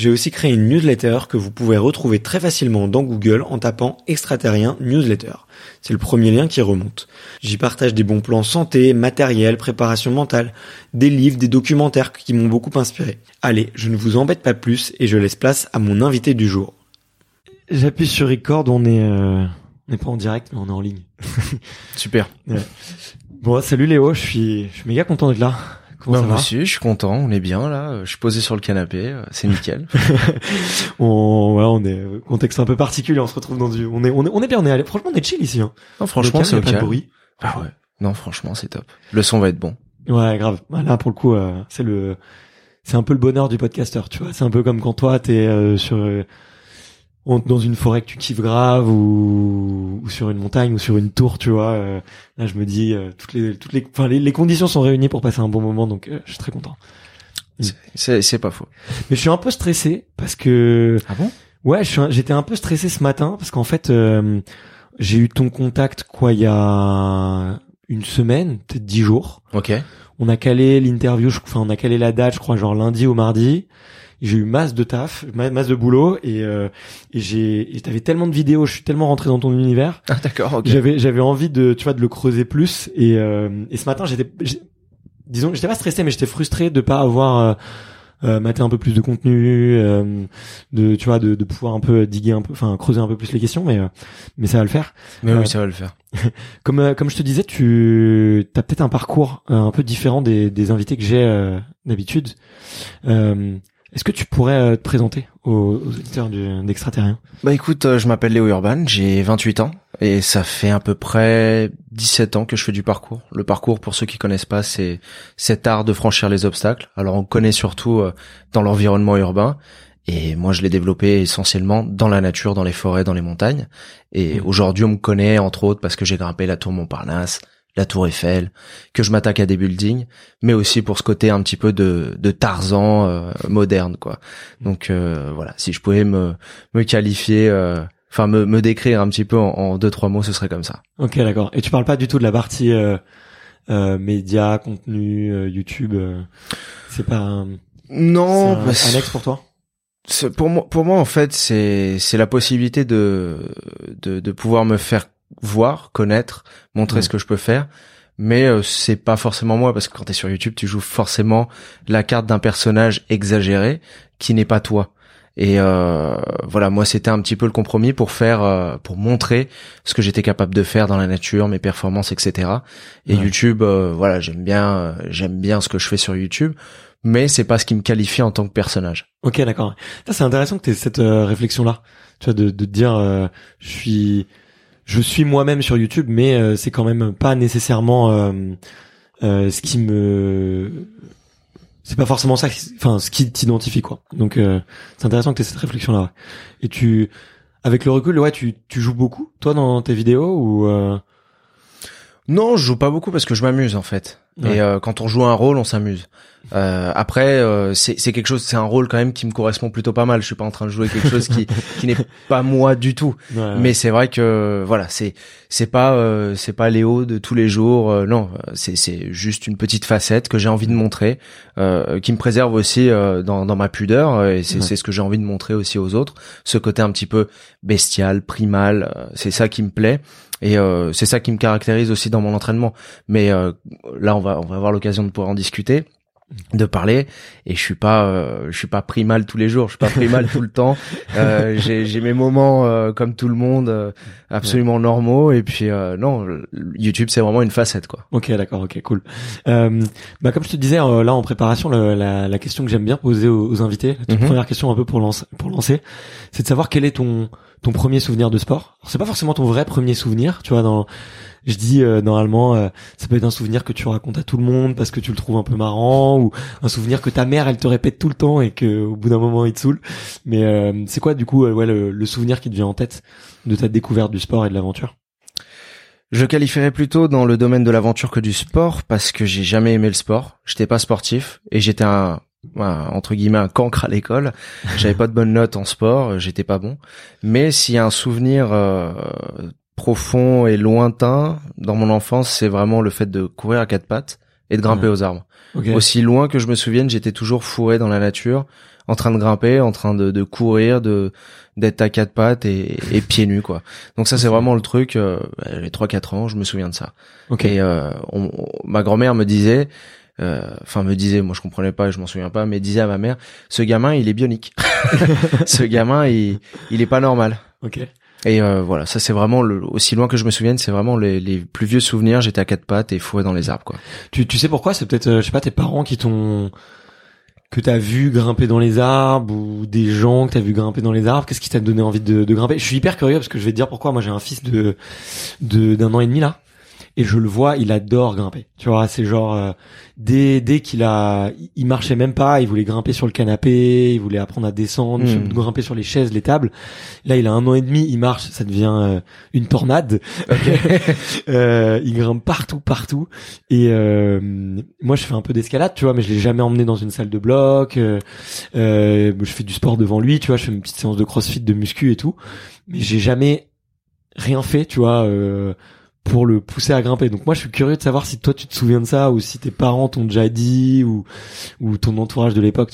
j'ai aussi créé une newsletter que vous pouvez retrouver très facilement dans Google en tapant extraterrien newsletter. C'est le premier lien qui remonte. J'y partage des bons plans santé, matériel, préparation mentale, des livres, des documentaires qui m'ont beaucoup inspiré. Allez, je ne vous embête pas plus et je laisse place à mon invité du jour. J'appuie sur record, on est, euh, on n'est pas en direct, mais on est en ligne. Super. Ouais. Bon, salut Léo, je suis, je suis méga content d'être là. Comment bah, ça moi va aussi, je suis content, on est bien là. Je suis posé sur le canapé, euh, c'est nickel. on, ouais, on est contexte un peu particulier. On se retrouve dans du, on est, on est, on est bien. On est allé. Franchement, on est chill ici. Hein. non, franchement, c'est de bruit. Ah ouais. Non, franchement, c'est top. Le son va être bon. Ouais, grave. Bah, Là, pour le coup, euh, c'est le, c'est un peu le bonheur du podcasteur. Tu vois, c'est un peu comme quand toi, t'es euh, sur euh, en- dans une forêt que tu kiffes grave ou, ou sur une montagne ou sur une tour. Tu vois. euh, là, je me dis euh, toutes les, toutes les, enfin, les, les conditions sont réunies pour passer un bon moment. Donc, euh, je suis très content. C'est- C'est c'est pas faux. Mais je suis un peu stressé parce que Ah bon? Ouais, je suis un- j'étais un peu stressé ce matin parce qu'en fait, euh, j'ai eu ton contact quoi il y a une semaine, peut-être dix jours. Ok. On a calé l'interview, enfin on a calé la date, je crois genre lundi ou mardi. J'ai eu masse de taf, ma- masse de boulot et, euh, et j'ai, et t'avais tellement de vidéos, je suis tellement rentré dans ton univers. Ah d'accord. Ok. J'avais j'avais envie de tu vois de le creuser plus et euh, et ce matin j'étais disons j'étais pas stressé mais j'étais frustré de pas avoir euh, euh, maté un peu plus de contenu euh, de tu vois de, de pouvoir un peu diguer un peu enfin creuser un peu plus les questions mais euh, mais ça va le faire Mais Euh, oui, ça va le faire. comme euh, comme je te disais tu as peut-être un parcours euh, un peu différent des des invités que j'ai euh, d'habitude euh, est-ce que tu pourrais euh, te présenter aux, aux auditeurs d'extraterrien? Bah écoute, euh, je m'appelle Léo Urban, j'ai 28 ans et ça fait à peu près 17 ans que je fais du parcours. Le parcours, pour ceux qui connaissent pas, c'est cet art de franchir les obstacles. Alors on connaît surtout euh, dans l'environnement urbain et moi je l'ai développé essentiellement dans la nature, dans les forêts, dans les montagnes. Et Mhm. aujourd'hui on me connaît entre autres parce que j'ai grimpé la tour Montparnasse, la tour Eiffel, que je m'attaque à des buildings, mais aussi pour ce côté un petit peu de, de Tarzan euh, moderne quoi. Donc euh, voilà, si je pouvais me me qualifier, euh, enfin me, me décrire un petit peu en, en deux trois mots, ce serait comme ça. Ok, d'accord. Et tu parles pas du tout de la partie euh, euh, médias, contenu, euh, YouTube. c'est pas un, Non, c'est un parce- annexe pour toi? pour moi, pour moi en fait, c'est c'est la possibilité de, de de pouvoir me faire voir, connaître, montrer ce que je peux faire. Mais euh, c'est pas forcément moi parce que quand t'es sur YouTube, tu joues forcément la carte d'un personnage exagéré qui n'est pas toi. Et euh, voilà, moi c'était un petit peu le compromis pour faire, euh, pour montrer ce que j'étais capable de faire dans la nature, mes performances, etc. Et YouTube, euh, voilà, j'aime bien, j'aime bien ce que je fais sur YouTube, mais c'est pas ce qui me qualifie en tant que personnage. Ok, d'accord. C'est intéressant que tu aies cette réflexion-là, tu vois, de, de dire, je suis, je suis moi-même sur YouTube, mais c'est quand même pas nécessairement ce qui me c'est pas forcément ça enfin ce qui t'identifie quoi. Donc euh, c'est intéressant que tu aies cette réflexion là et tu avec le recul ouais tu tu joues beaucoup toi dans tes vidéos ou euh... non je joue pas beaucoup parce que je m'amuse en fait et euh, quand on joue un rôle on s'amuse euh, après, euh, c'est quelque chose, c'est un rôle quand même qui me correspond plutôt pas mal. Je suis pas en train de jouer quelque chose qui qui n'est pas moi du tout. Mais c'est vrai que voilà, c'est c'est pas euh, c'est pas Léo de tous les jours. Euh, non, c'est c'est juste une petite facette que j'ai envie de montrer, qui me préserve aussi dans dans ma pudeur et c'est c'est ce que j'ai envie de montrer aussi aux autres. Ce côté un petit peu bestial, primal, c'est ça qui me plaît. Et c'est ça qui me caractérise aussi dans mon entraînement. Mais là, on va on va avoir l'occasion de pouvoir en discuter de parler. Et je suis pas euh, je suis pas pris mal tous les jours. Je suis pas pris mal tout le temps. Euh, j'ai j'ai mes moments euh, comme tout le monde euh, absolument normaux. Et puis non YouTube c'est vraiment une facette quoi. Ok d'accord ok cool. Bah comme je te disais là en préparation la, la, question que j'aime bien poser aux, invités la mhm. première question un peu pour lancer pour lancer c'est de savoir quel est ton ton premier souvenir de sport? C'est pas forcément ton vrai premier souvenir tu vois dans je dis euh, normalement euh, ça peut être un souvenir que tu racontes à tout le monde parce que tu le trouves un peu marrant ou un souvenir que ta mère elle te répète tout le temps et que au bout d'un moment il te saoule. Mais euh, c'est quoi du coup ouais le, souvenir qui te vient en tête de ta découverte du sport et de l'aventure? Je qualifierais plutôt dans le domaine de l'aventure que du sport parce que j'ai jamais aimé le sport. J'étais pas sportif et j'étais un, entre guillemets un cancre à l'école. J'avais pas de bonnes notes en sport, j'étais pas bon. Mais s'il y a un souvenir profond et lointain dans mon enfance, c'est vraiment le fait de courir à quatre pattes et de grimper aux arbres. Aussi loin que je me souvienne, j'étais toujours fourré dans la nature, en train de grimper, en train de, de courir, de d'être à quatre pattes et, et pieds nus quoi. Donc ça c'est vraiment le truc. Euh, les trois quatre ans, je me souviens de ça. Et euh, ma grand-mère me disait, euh, enfin me disait, moi je comprenais pas, je m'en souviens pas, mais disait à ma mère, ce gamin il est bionique. ce gamin il il est pas normal. Ok. Et euh, voilà, ça c'est vraiment le, aussi loin que je me souvienne, c'est vraiment les, les, plus vieux souvenirs. J'étais à quatre pattes et fourré dans les arbres, quoi. Tu, tu sais pourquoi? C'est peut-être, euh, je sais pas, tes parents qui t'ont que t'as vu grimper dans les arbres ou des gens que t'as vu grimper dans les arbres? Qu'est-ce qui t'a donné envie de, de, grimper? Je suis hyper curieux parce que je vais te dire pourquoi. Moi, j'ai un fils de d'un an et demi là et je le vois, il adore grimper. Tu vois, c'est genre euh, dès dès qu'il a, il marchait même pas, il voulait grimper sur le canapé, il voulait apprendre à descendre, hmm. grimper sur les chaises, les tables. Là, il a un an et demi, il marche, ça devient euh, une tornade. euh, il grimpe partout, partout. Et euh, moi, je fais un peu d'escalade, tu vois, mais je l'ai jamais emmené dans une salle de bloc. je fais du sport devant lui, tu vois, je fais une petite séance de CrossFit, de muscu et tout, mais j'ai jamais rien fait, tu vois. Euh, pour le pousser à grimper. Donc moi je suis curieux de savoir si toi tu te souviens de ça ou si tes parents t'ont déjà dit ou ou ton entourage de l'époque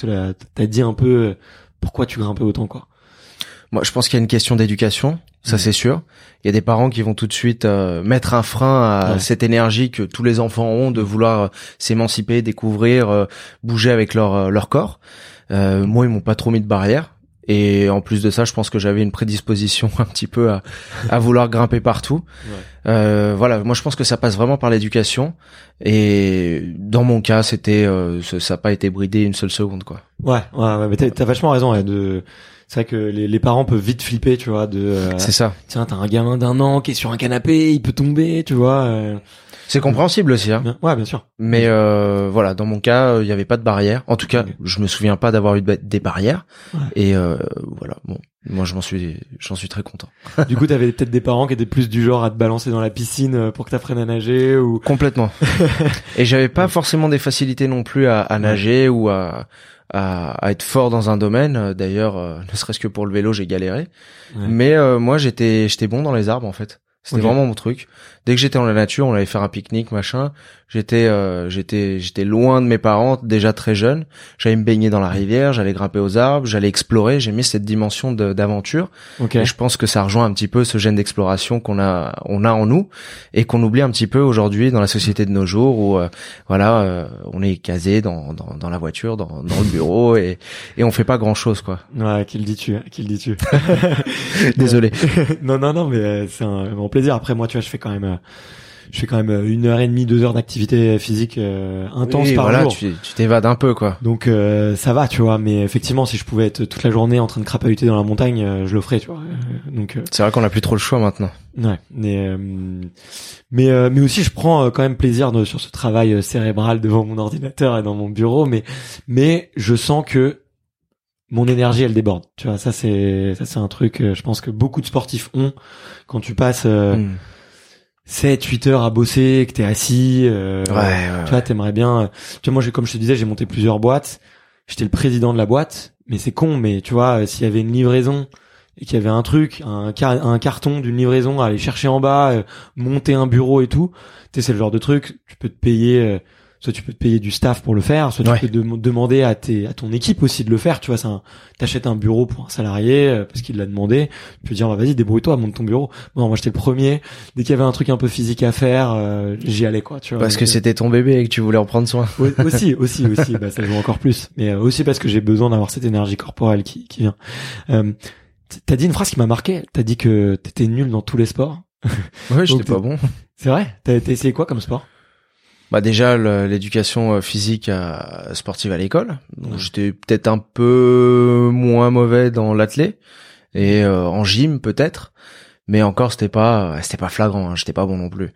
t'a dit un peu euh, pourquoi tu grimpais autant quoi. Moi je pense qu'il y a une question d'éducation, ça mmh. c'est sûr. Il y a des parents qui vont tout de suite euh, mettre un frein à cette énergie que tous les enfants ont de vouloir euh, s'émanciper, découvrir, bouger avec leur leur corps. moi ils m'ont pas trop mis de barrière et en plus de ça, je pense que j'avais une prédisposition un petit peu à, à vouloir grimper partout. Euh, voilà, moi je pense que ça passe vraiment par l'éducation. Et dans mon cas, c'était, euh, ça n'a pas été bridé une seule seconde, quoi. Ouais, ouais, ouais mais t'as, vachement raison. Ouais, de, c'est vrai que les, les, parents peuvent vite flipper, tu vois. De, euh, c'est ça. Tiens, t'as un gamin d'un an qui est sur un canapé, il peut tomber, tu vois. Euh. C'est compréhensible aussi. Hein. Ouais, bien sûr. Mais euh, voilà, dans mon cas, il n'y avait pas de barrière. En tout cas, je me souviens pas d'avoir eu des barrières. Et euh, voilà, bon, moi je m'en suis, j'en suis très content. du coup, t'avais peut-être des parents qui étaient plus du genre à te balancer dans la piscine euh, pour que t'apprennes à nager ou complètement. et j'avais pas forcément des facilités non plus à, à nager ou à, à, à, être fort dans un domaine. D'ailleurs, euh, ne serait-ce que pour le vélo, j'ai galéré. Mais euh, moi, j'étais, j'étais bon dans les arbres en fait C'était vraiment mon truc. Dès que j'étais dans la nature, on allait faire un pique-nique, machin. J'étais, euh, j'étais, j'étais loin de mes parents, déjà très jeune. J'allais me baigner dans la rivière, j'allais grimper aux arbres, j'allais explorer. J'aimais cette dimension d'aventure. Ok. Et je pense que ça rejoint un petit peu ce gène d'exploration qu'on a, on a en nous et qu'on oublie un petit peu aujourd'hui dans la société de nos jours où, euh, voilà, euh, on est casé dans, dans, dans la voiture, dans, dans le bureau et, et on fait pas grand chose, quoi. Ouais, qui le dis-tu Qui le dis-tu Désolé. Non, non, non, mais euh, c'est un grand plaisir. Après, moi, tu vois, je fais quand même, euh, je fais quand même euh, une heure et demie, deux heures d'activité physique euh, intense Oui, par voilà, jour. tu tu t'évades un peu, quoi. Donc euh, ça va, tu vois. Mais effectivement, si je pouvais être toute la journée en train de crapahuter dans la montagne, euh, je le ferais, tu vois. Euh, donc euh, C'est vrai qu'on a plus trop le choix maintenant. ouais. Mais euh, mais euh, mais aussi, je prends quand même plaisir de- sur ce travail cérébral devant mon ordinateur et dans mon bureau. Mais mais je sens que mon énergie elle déborde tu vois ça c'est ça c'est un truc je pense que beaucoup de sportifs ont quand tu passes euh, Mm. 7 8 heures à bosser que t'es assis euh, Ouais, ouais, tu vois t'aimerais bien euh, tu vois moi j'ai comme je te disais j'ai monté plusieurs boîtes. J'étais le président de la boîte mais c'est con mais tu vois euh, s'il y avait une livraison et qu'il y avait un truc un, car- un carton d'une livraison à aller chercher en bas euh, monter un bureau et tout tu sais c'est le genre de truc tu peux te payer euh, soit tu peux te payer du staff pour le faire soit Ouais. tu peux dem- demander à tes à ton équipe aussi de le faire tu vois c'est un t'achètes un bureau pour un salarié euh, parce qu'il l'a demandé tu peux dire bah, vas-y débrouille-toi monte ton bureau non moi j'étais le premier dès qu'il y avait un truc un peu physique à faire euh, j'y allais quoi tu vois Parce Donc, que euh, c'était ton bébé et que tu voulais en prendre soin. aussi, aussi, aussi, bah, ça joue encore plus. Mais euh, aussi parce que j'ai besoin d'avoir cette énergie corporelle qui, qui vient. Euh, T'as dit une phrase qui m'a marqué. T'as dit que t'étais nul dans tous les sports. Ouais, j'étais pas bon. C'est vrai? T'as t'as essayé quoi comme sport? Bah déjà l'éducation euh, physique euh, sportive à l'école. Donc Ouais. j'étais peut-être un peu moins mauvais dans l'athlé et euh, en gym peut-être, mais encore c'était pas c'était pas flagrant, hein, j'étais pas bon non plus.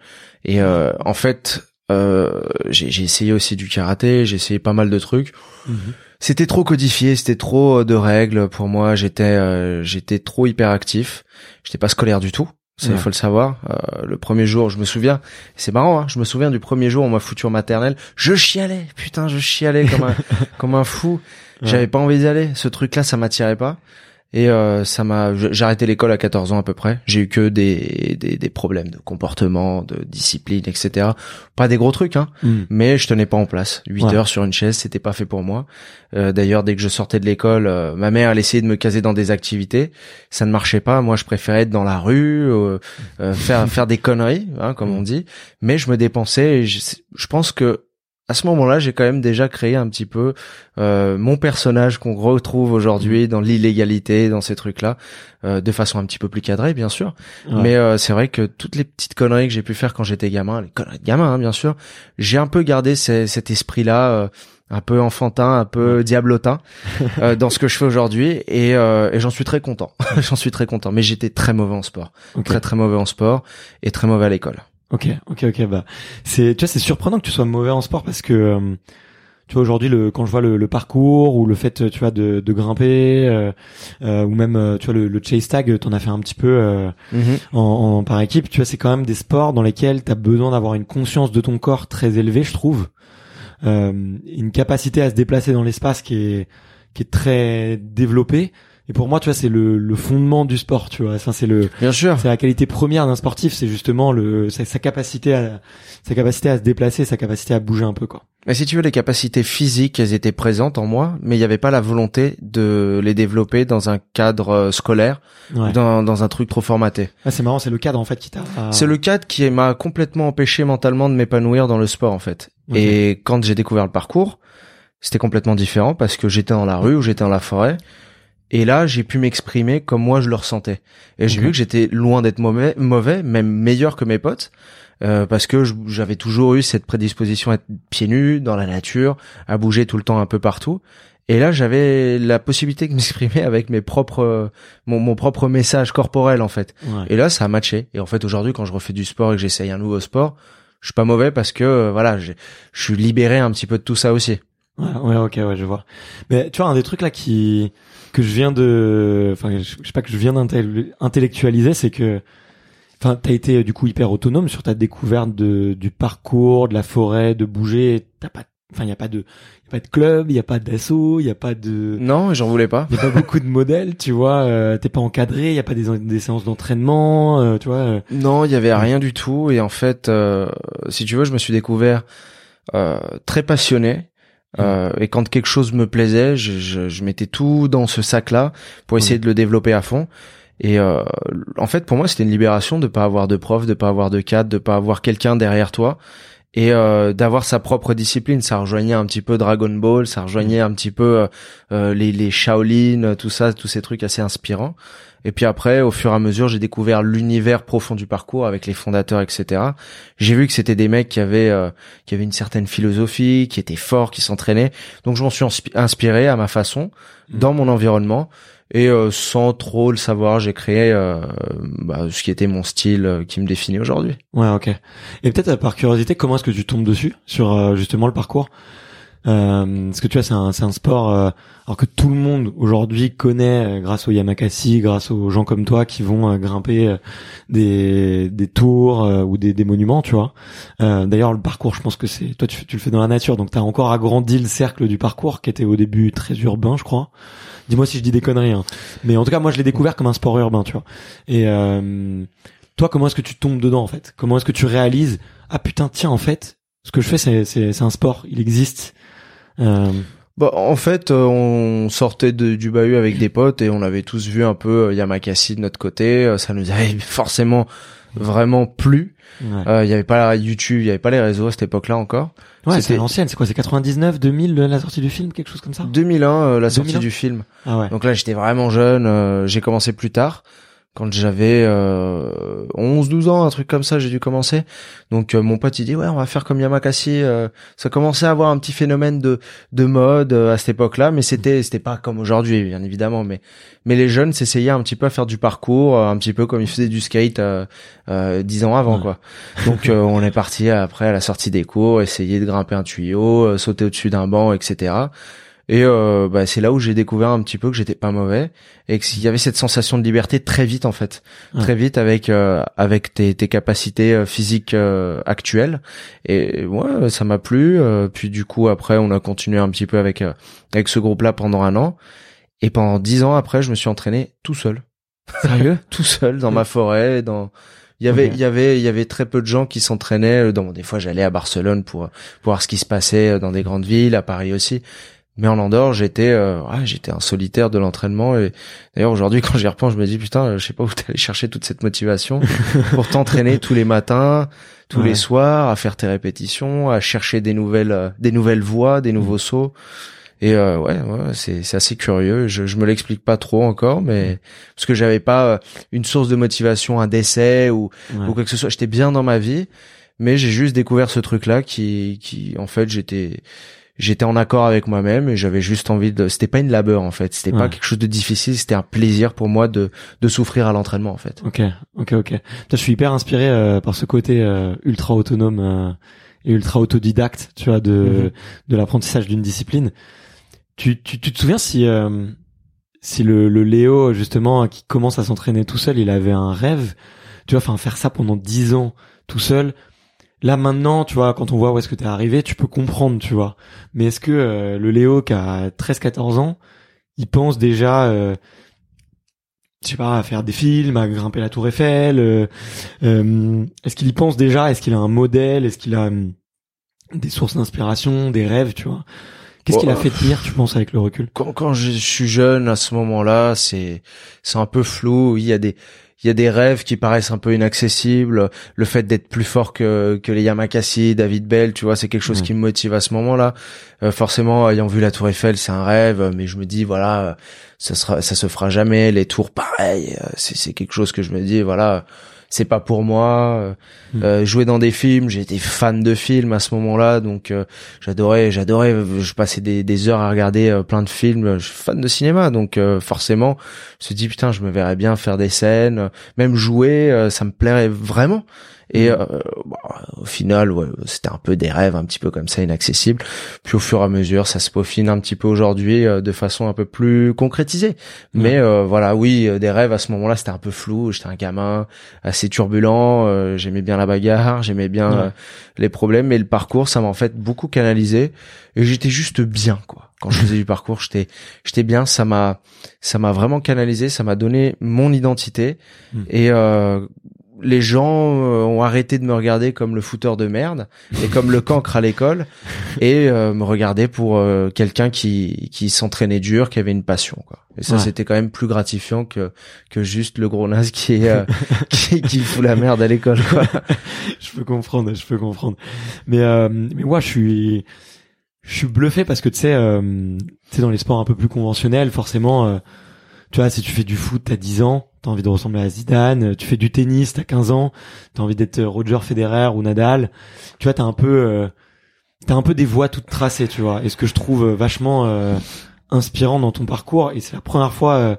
Et euh, en fait euh, j'ai essayé aussi du karaté, j'ai essayé pas mal de trucs. C'était trop codifié, c'était trop euh, de règles pour moi. J'étais euh, j'étais trop hyperactif. J'étais pas scolaire du tout. Ça, il faut le savoir. Euh, le premier jour, je me souviens, c'est marrant, hein, je me souviens du premier jour, on m'a foutu en maternelle. Je chialais, putain, je chialais comme un, comme un fou. J'avais pas envie d'y aller. Ce truc-là, ça m'attirait pas. Et euh, ça m'a, j'ai arrêté l'école à 14 ans à peu près. J'ai eu que des, des, des problèmes de comportement, de discipline, etc. Pas des gros trucs, hein Mm. mais je tenais pas en place. 8 Ouais. heures sur une chaise, c'était pas fait pour moi. Euh, D'ailleurs, dès que je sortais de l'école, euh, ma mère elle essayait de me caser dans des activités, ça ne marchait pas. Moi, je préférais être dans la rue, euh, euh, faire faire des conneries, hein, comme on dit. Mais je me dépensais. Et je, je pense que à ce moment-là, j'ai quand même déjà créé un petit peu euh, mon personnage qu'on retrouve aujourd'hui dans l'illégalité, dans ces trucs-là, euh, de façon un petit peu plus cadrée, bien sûr. Ouais. Mais euh, c'est vrai que toutes les petites conneries que j'ai pu faire quand j'étais gamin, les conneries de gamin, hein, bien sûr, j'ai un peu gardé ce- cet esprit-là, euh, un peu enfantin, un peu diablotin, euh, dans ce que je fais aujourd'hui, et, euh, et j'en suis très content. j'en suis très content. Mais j'étais très mauvais en sport, très très mauvais en sport, et très mauvais à l'école. Ok, ok, ok. Bah, c'est, tu vois, c'est surprenant que tu sois mauvais en sport parce que, euh, tu vois, aujourd'hui, le, quand je vois le, le parcours ou le fait, tu vois, de, de grimper, euh, euh, ou même, euh, tu vois, le, le chase tag, t'en as fait un petit peu euh, en, en- par équipe. Tu vois, c'est quand même des sports dans lesquels t'as besoin d'avoir une conscience de ton corps très élevée, je trouve, euh, une capacité à se déplacer dans l'espace qui est, qui est très développée. Et pour moi, tu vois, c'est le, le fondement du sport, tu vois. Enfin, c'est le, Bien sûr. c'est la qualité première d'un sportif, c'est justement le sa, sa capacité à sa capacité à se déplacer, sa capacité à bouger un peu quoi. Mais si tu veux, les capacités physiques, elles étaient présentes en moi, mais il n'y avait pas la volonté de les développer dans un cadre euh, scolaire, Ouais. dans, dans un truc trop formaté. Ah, c'est marrant, c'est le cadre en fait qui t'a. C'est le cadre qui m'a complètement empêché mentalement de m'épanouir dans le sport en fait. Ok. Et quand j'ai découvert le parcours, c'était complètement différent parce que j'étais dans la rue ou j'étais dans la forêt. Et là, j'ai pu m'exprimer comme moi je le ressentais. Et j'ai vu que j'étais loin d'être mauvais, mauvais, même meilleur que mes potes, euh, parce que j'avais toujours eu cette prédisposition à être pieds nus dans la nature, à bouger tout le temps un peu partout. Et là, j'avais la possibilité de m'exprimer avec mes propres, mon, mon propre message corporel en fait. Ouais. Et là, ça a matché. Et en fait, aujourd'hui, quand je refais du sport et que j'essaye un nouveau sport, je suis pas mauvais parce que euh, voilà, je suis libéré un petit peu de tout ça aussi. Ouais, ouais, ok, ouais, je vois. Mais tu vois, un des trucs là qui que je viens de, enfin, je je sais pas que je viens d'intellectualiser, c'est que, enfin, t'as été euh, du coup hyper autonome sur ta découverte de du parcours, de la forêt, de bouger. T'as pas enfin il y a pas de y a pas de club, il y a pas d'assaut, il y a pas de Non, j'en voulais pas. il y a pas beaucoup de modèles, tu vois, euh, t'es pas encadré, il y a pas des, des séances d'entraînement, euh, tu vois. euh. Non, il y avait rien du tout. Et en fait, euh, si tu veux, je me suis découvert euh, très passionné. Euh, et quand quelque chose me plaisait, je, je, je mettais tout dans ce sac-là pour essayer de le développer à fond. Et euh, en fait, pour moi, c'était une libération de pas avoir de prof, de pas avoir de cadre, de pas avoir quelqu'un derrière toi et euh, d'avoir sa propre discipline. Ça rejoignait un petit peu Dragon Ball, ça rejoignait un petit peu euh, euh, les, les Shaolin, tout ça, tous ces trucs assez inspirants. Et puis après, au fur et à mesure, j'ai découvert l'univers profond du parcours avec les fondateurs, etc. J'ai vu que c'était des mecs qui avaient euh, qui avaient une certaine philosophie, qui étaient forts, qui s'entraînaient. Donc je m'en suis inspi- inspiré à ma façon, dans mon environnement. Et euh, sans trop le savoir, j'ai créé euh, bah, ce qui était mon style euh, qui me définit aujourd'hui. Ouais, ok. Et peut-être par curiosité, comment est-ce que tu tombes dessus sur euh, justement le parcours? Euh, Parce que tu vois, c'est un un sport euh, alors que tout le monde aujourd'hui connaît euh, grâce au Yamakasi, grâce aux gens comme toi qui vont euh, grimper euh, des des tours ou des, des monuments, tu vois. D'ailleurs, le parcours, je pense que c'est toi tu, le fais dans la nature, donc t'as encore agrandi le cercle du parcours qui était au début très urbain, je crois. Dis-moi si je dis des conneries, hein. mais en tout cas, moi, je l'ai découvert comme un sport urbain, tu vois. Et toi, comment est-ce que tu tombes dedans en fait? Comment est-ce que tu réalises ah putain tiens en fait ce que je fais c'est c'est c'est un sport, il existe. Euh, Bah, en fait, euh, on sortait de, du bahut avec des potes et on avait tous vu un peu euh, Yamakasi de notre côté. Euh, Ça nous avait forcément vraiment plu. ouais, Euh, Il y avait pas la YouTube, il y avait pas les réseaux à cette époque-là encore. ouais c'est c'était- l'ancienne, c'est quoi C'est 99, 2000 la sortie du film, quelque chose comme ça? 2001, euh, la sortie 2001? du film. Ah ouais. Donc là, j'étais vraiment jeune. euh, j'ai commencé plus tard. Quand j'avais euh, 11-12 ans, un truc comme ça, j'ai dû commencer. Donc euh, mon pote il dit ouais on va faire comme Yamakasi. euh, ça commençait à avoir un petit phénomène de de mode euh, à cette époque-là, mais c'était c'était pas comme aujourd'hui bien évidemment. Mais mais les jeunes s'essayaient un petit peu à faire du parcours, euh, un petit peu comme ils faisaient du skate euh, euh, 10 ans avant Ouais. quoi. Donc euh, on est parti après à la sortie des cours, essayer de grimper un tuyau, euh, sauter au-dessus d'un banc, etc. Et euh, bah, c'est là où j'ai découvert un petit peu que j'étais pas mauvais et qu'il y avait cette sensation de liberté très vite en fait, Ouais. très vite avec euh, avec tes, tes capacités euh, physiques euh, actuelles. Et ouais, ça m'a plu. euh, puis du coup après, on a continué un petit peu avec euh, avec ce groupe-là pendant un an. Et pendant dix ans après, je me suis entraîné tout seul, Sérieux? Tout seul dans ma forêt, dans il y avait, il y avait, il y avait très peu de gens qui s'entraînaient. Dans, des fois, j'allais à Barcelone pour, pour voir ce qui se passait dans des grandes villes, à Paris aussi. Mais en Andorre, j'étais, euh, ouais, j'étais un solitaire de l'entraînement. Et d'ailleurs, aujourd'hui, quand j'y repense, je me dis putain, je sais pas où t'es allé chercher toute cette motivation pour t'entraîner tous les matins, tous Ouais. les soirs, à faire tes répétitions, à chercher des nouvelles, euh, des nouvelles voies, des Mm. nouveaux sauts. Et euh, ouais, ouais, c'est c'est assez curieux. Je je me l'explique pas trop encore, mais parce que j'avais pas euh, une source de motivation, un décès ou Ouais. ou quoi que ce soit. J'étais bien dans ma vie, mais j'ai juste découvert ce truc-là qui, qui, en fait, j'étais, j'étais en accord avec moi-même et j'avais juste envie de. C'était pas une labeur en fait. C'était pas quelque chose de difficile. C'était un plaisir pour moi de de souffrir à l'entraînement en fait. Ok, ok, ok. Putain, je suis hyper inspiré euh, par ce côté euh, ultra autonome euh, et ultra autodidacte, tu vois, de Mhm. de l'apprentissage d'une discipline. Tu, tu tu te souviens si euh, si le, le Léo justement qui commence à s'entraîner tout seul, il avait un rêve, tu vois, enfin faire ça pendant dix ans tout seul. Là maintenant, tu vois, quand on voit où est-ce que t'es arrivé, tu peux comprendre, tu vois. Mais est-ce que euh, le Léo qui a 13-14 ans, il pense déjà euh, je sais pas, à faire des films, à grimper la tour Eiffel. euh, euh, est-ce qu'il y pense déjà? Est-ce qu'il a un modèle? Est-ce qu'il a hum, des sources d'inspiration, des rêves, tu vois? Qu'est-ce qu'il a fait tenir, tu penses, avec le recul? Quand, quand je suis jeune à ce moment-là, c'est c'est un peu flou. Il y a des il y a des rêves qui paraissent un peu inaccessibles. Le fait d'être plus fort que que les Yamakasi, David Bell, tu vois, c'est quelque chose qui me motive à ce moment-là. Euh, forcément, ayant vu la Tour Eiffel, c'est un rêve, mais je me dis voilà, ça sera ça se fera jamais. Les tours, pareil, euh, c'est c'est quelque chose que je me dis voilà. C'est pas pour moi. Euh, euh, jouer dans des films, j'étais fan de films à ce moment-là, donc euh, j'adorais, j'adorais. Je passais des, des heures à regarder plein de films. Je suis fan de cinéma, donc forcément, je me suis dit putain, je me verrais bien faire des scènes, même jouer, ça me plairait vraiment. Et euh, au final, ouais, c'était un peu des rêves, un petit peu comme ça, inaccessibles. Puis au fur et à mesure, ça se peaufine un petit peu aujourd'hui euh, de façon un peu plus concrétisée. Mais euh, voilà, oui, des rêves à ce moment-là, c'était un peu flou. J'étais un gamin assez turbulent. j'aimais bien la bagarre, j'aimais bien les problèmes, mais le parcours, ça m'a en fait beaucoup canalisé. Et j'étais juste bien, quoi. Quand je faisais du parcours, j'étais, j'étais bien. Ça m'a, ça m'a vraiment canalisé. Ça m'a donné mon identité. Hmm. Et euh, les gens euh, ont arrêté de me regarder comme le fouteur de merde et comme le cancre à l'école et euh, me regarder pour euh, quelqu'un qui qui s'entraînait dur, qui avait une passion quoi. Et ça c'était quand même plus gratifiant que que juste le gros naze qui est qui, qui, fout la merde à l'école quoi. je peux comprendre, je peux comprendre. Mais mais moi je suis je suis bluffé parce que tu sais tu sais dans les sports un peu plus conventionnels forcément tu vois si tu fais du foot t'as 10 ans t'as envie de ressembler à Zidane, tu fais du tennis, t'as 15 ans, t'as envie d'être Roger Federer ou Nadal, tu vois, t'as un peu, euh, t'as un peu des voies toutes tracées, tu vois. Et ce que je trouve euh, vachement euh, inspirant dans ton parcours, et c'est la première fois, euh,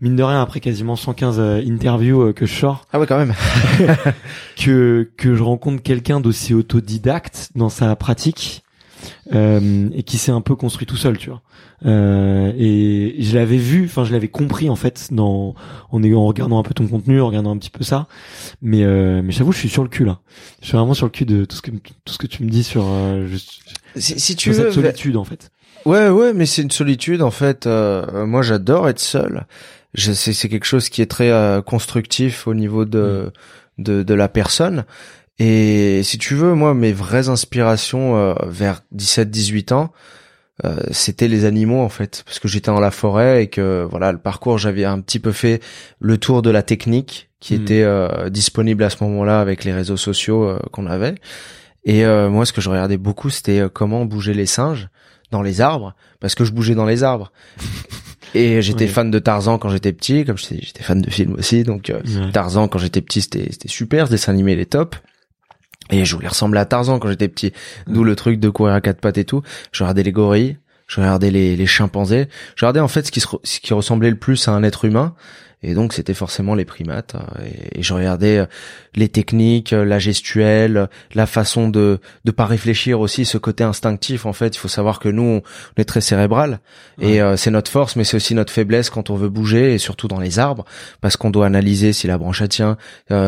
mine de rien, après quasiment 115 interviews que je sors, ah ouais quand même, que que je rencontre quelqu'un d'aussi autodidacte dans sa pratique euh, et qui s'est un peu construit tout seul, tu vois. Euh, et je l'avais vu, enfin je l'avais compris en fait dans en, en regardant un peu ton contenu, en regardant un petit peu ça. Mais euh, mais j'avoue, je suis sur le cul là. Je suis vraiment sur le cul de tout ce que tout ce que tu me dis sur euh, juste, si, si tu veux, cette solitude en fait. Ouais ouais, mais c'est une solitude en fait. Euh, moi, j'adore être seul. Je, c'est quelque chose qui est très constructif au niveau de, mm. de de la personne. Et si tu veux, moi, mes vraies inspirations euh, vers 17-18 ans, euh, c'était les animaux en fait, parce que j'étais dans la forêt et que voilà, le parcours, j'avais un petit peu fait le tour de la technique qui hmm. était euh, disponible à ce moment-là avec les réseaux sociaux qu'on avait. Et moi, ce que je regardais beaucoup, c'était comment bouger les singes dans les arbres, parce que je bougeais dans les arbres. Et j'étais fan de Tarzan quand j'étais petit, comme j'étais fan de films aussi, donc Tarzan quand j'étais petit c'était super, ce dessin animé il est top. Et je voulais ressembler à Tarzan quand j'étais petit. D'où le truc de courir à quatre pattes et tout. Je regardais les gorilles, je regardais les, les chimpanzés. Je regardais en fait ce qui, ce qui ressemblait le plus à un être humain. Et donc c'était forcément les primates. Euh, et, je regardais euh, les techniques, euh, la gestuelle, la façon de de pas réfléchir aussi, ce côté instinctif. En fait, il faut savoir que nous on est très cérébral et c'est notre force, mais c'est aussi notre faiblesse quand on veut bouger et surtout dans les arbres, parce qu'on doit analyser si la branche tient,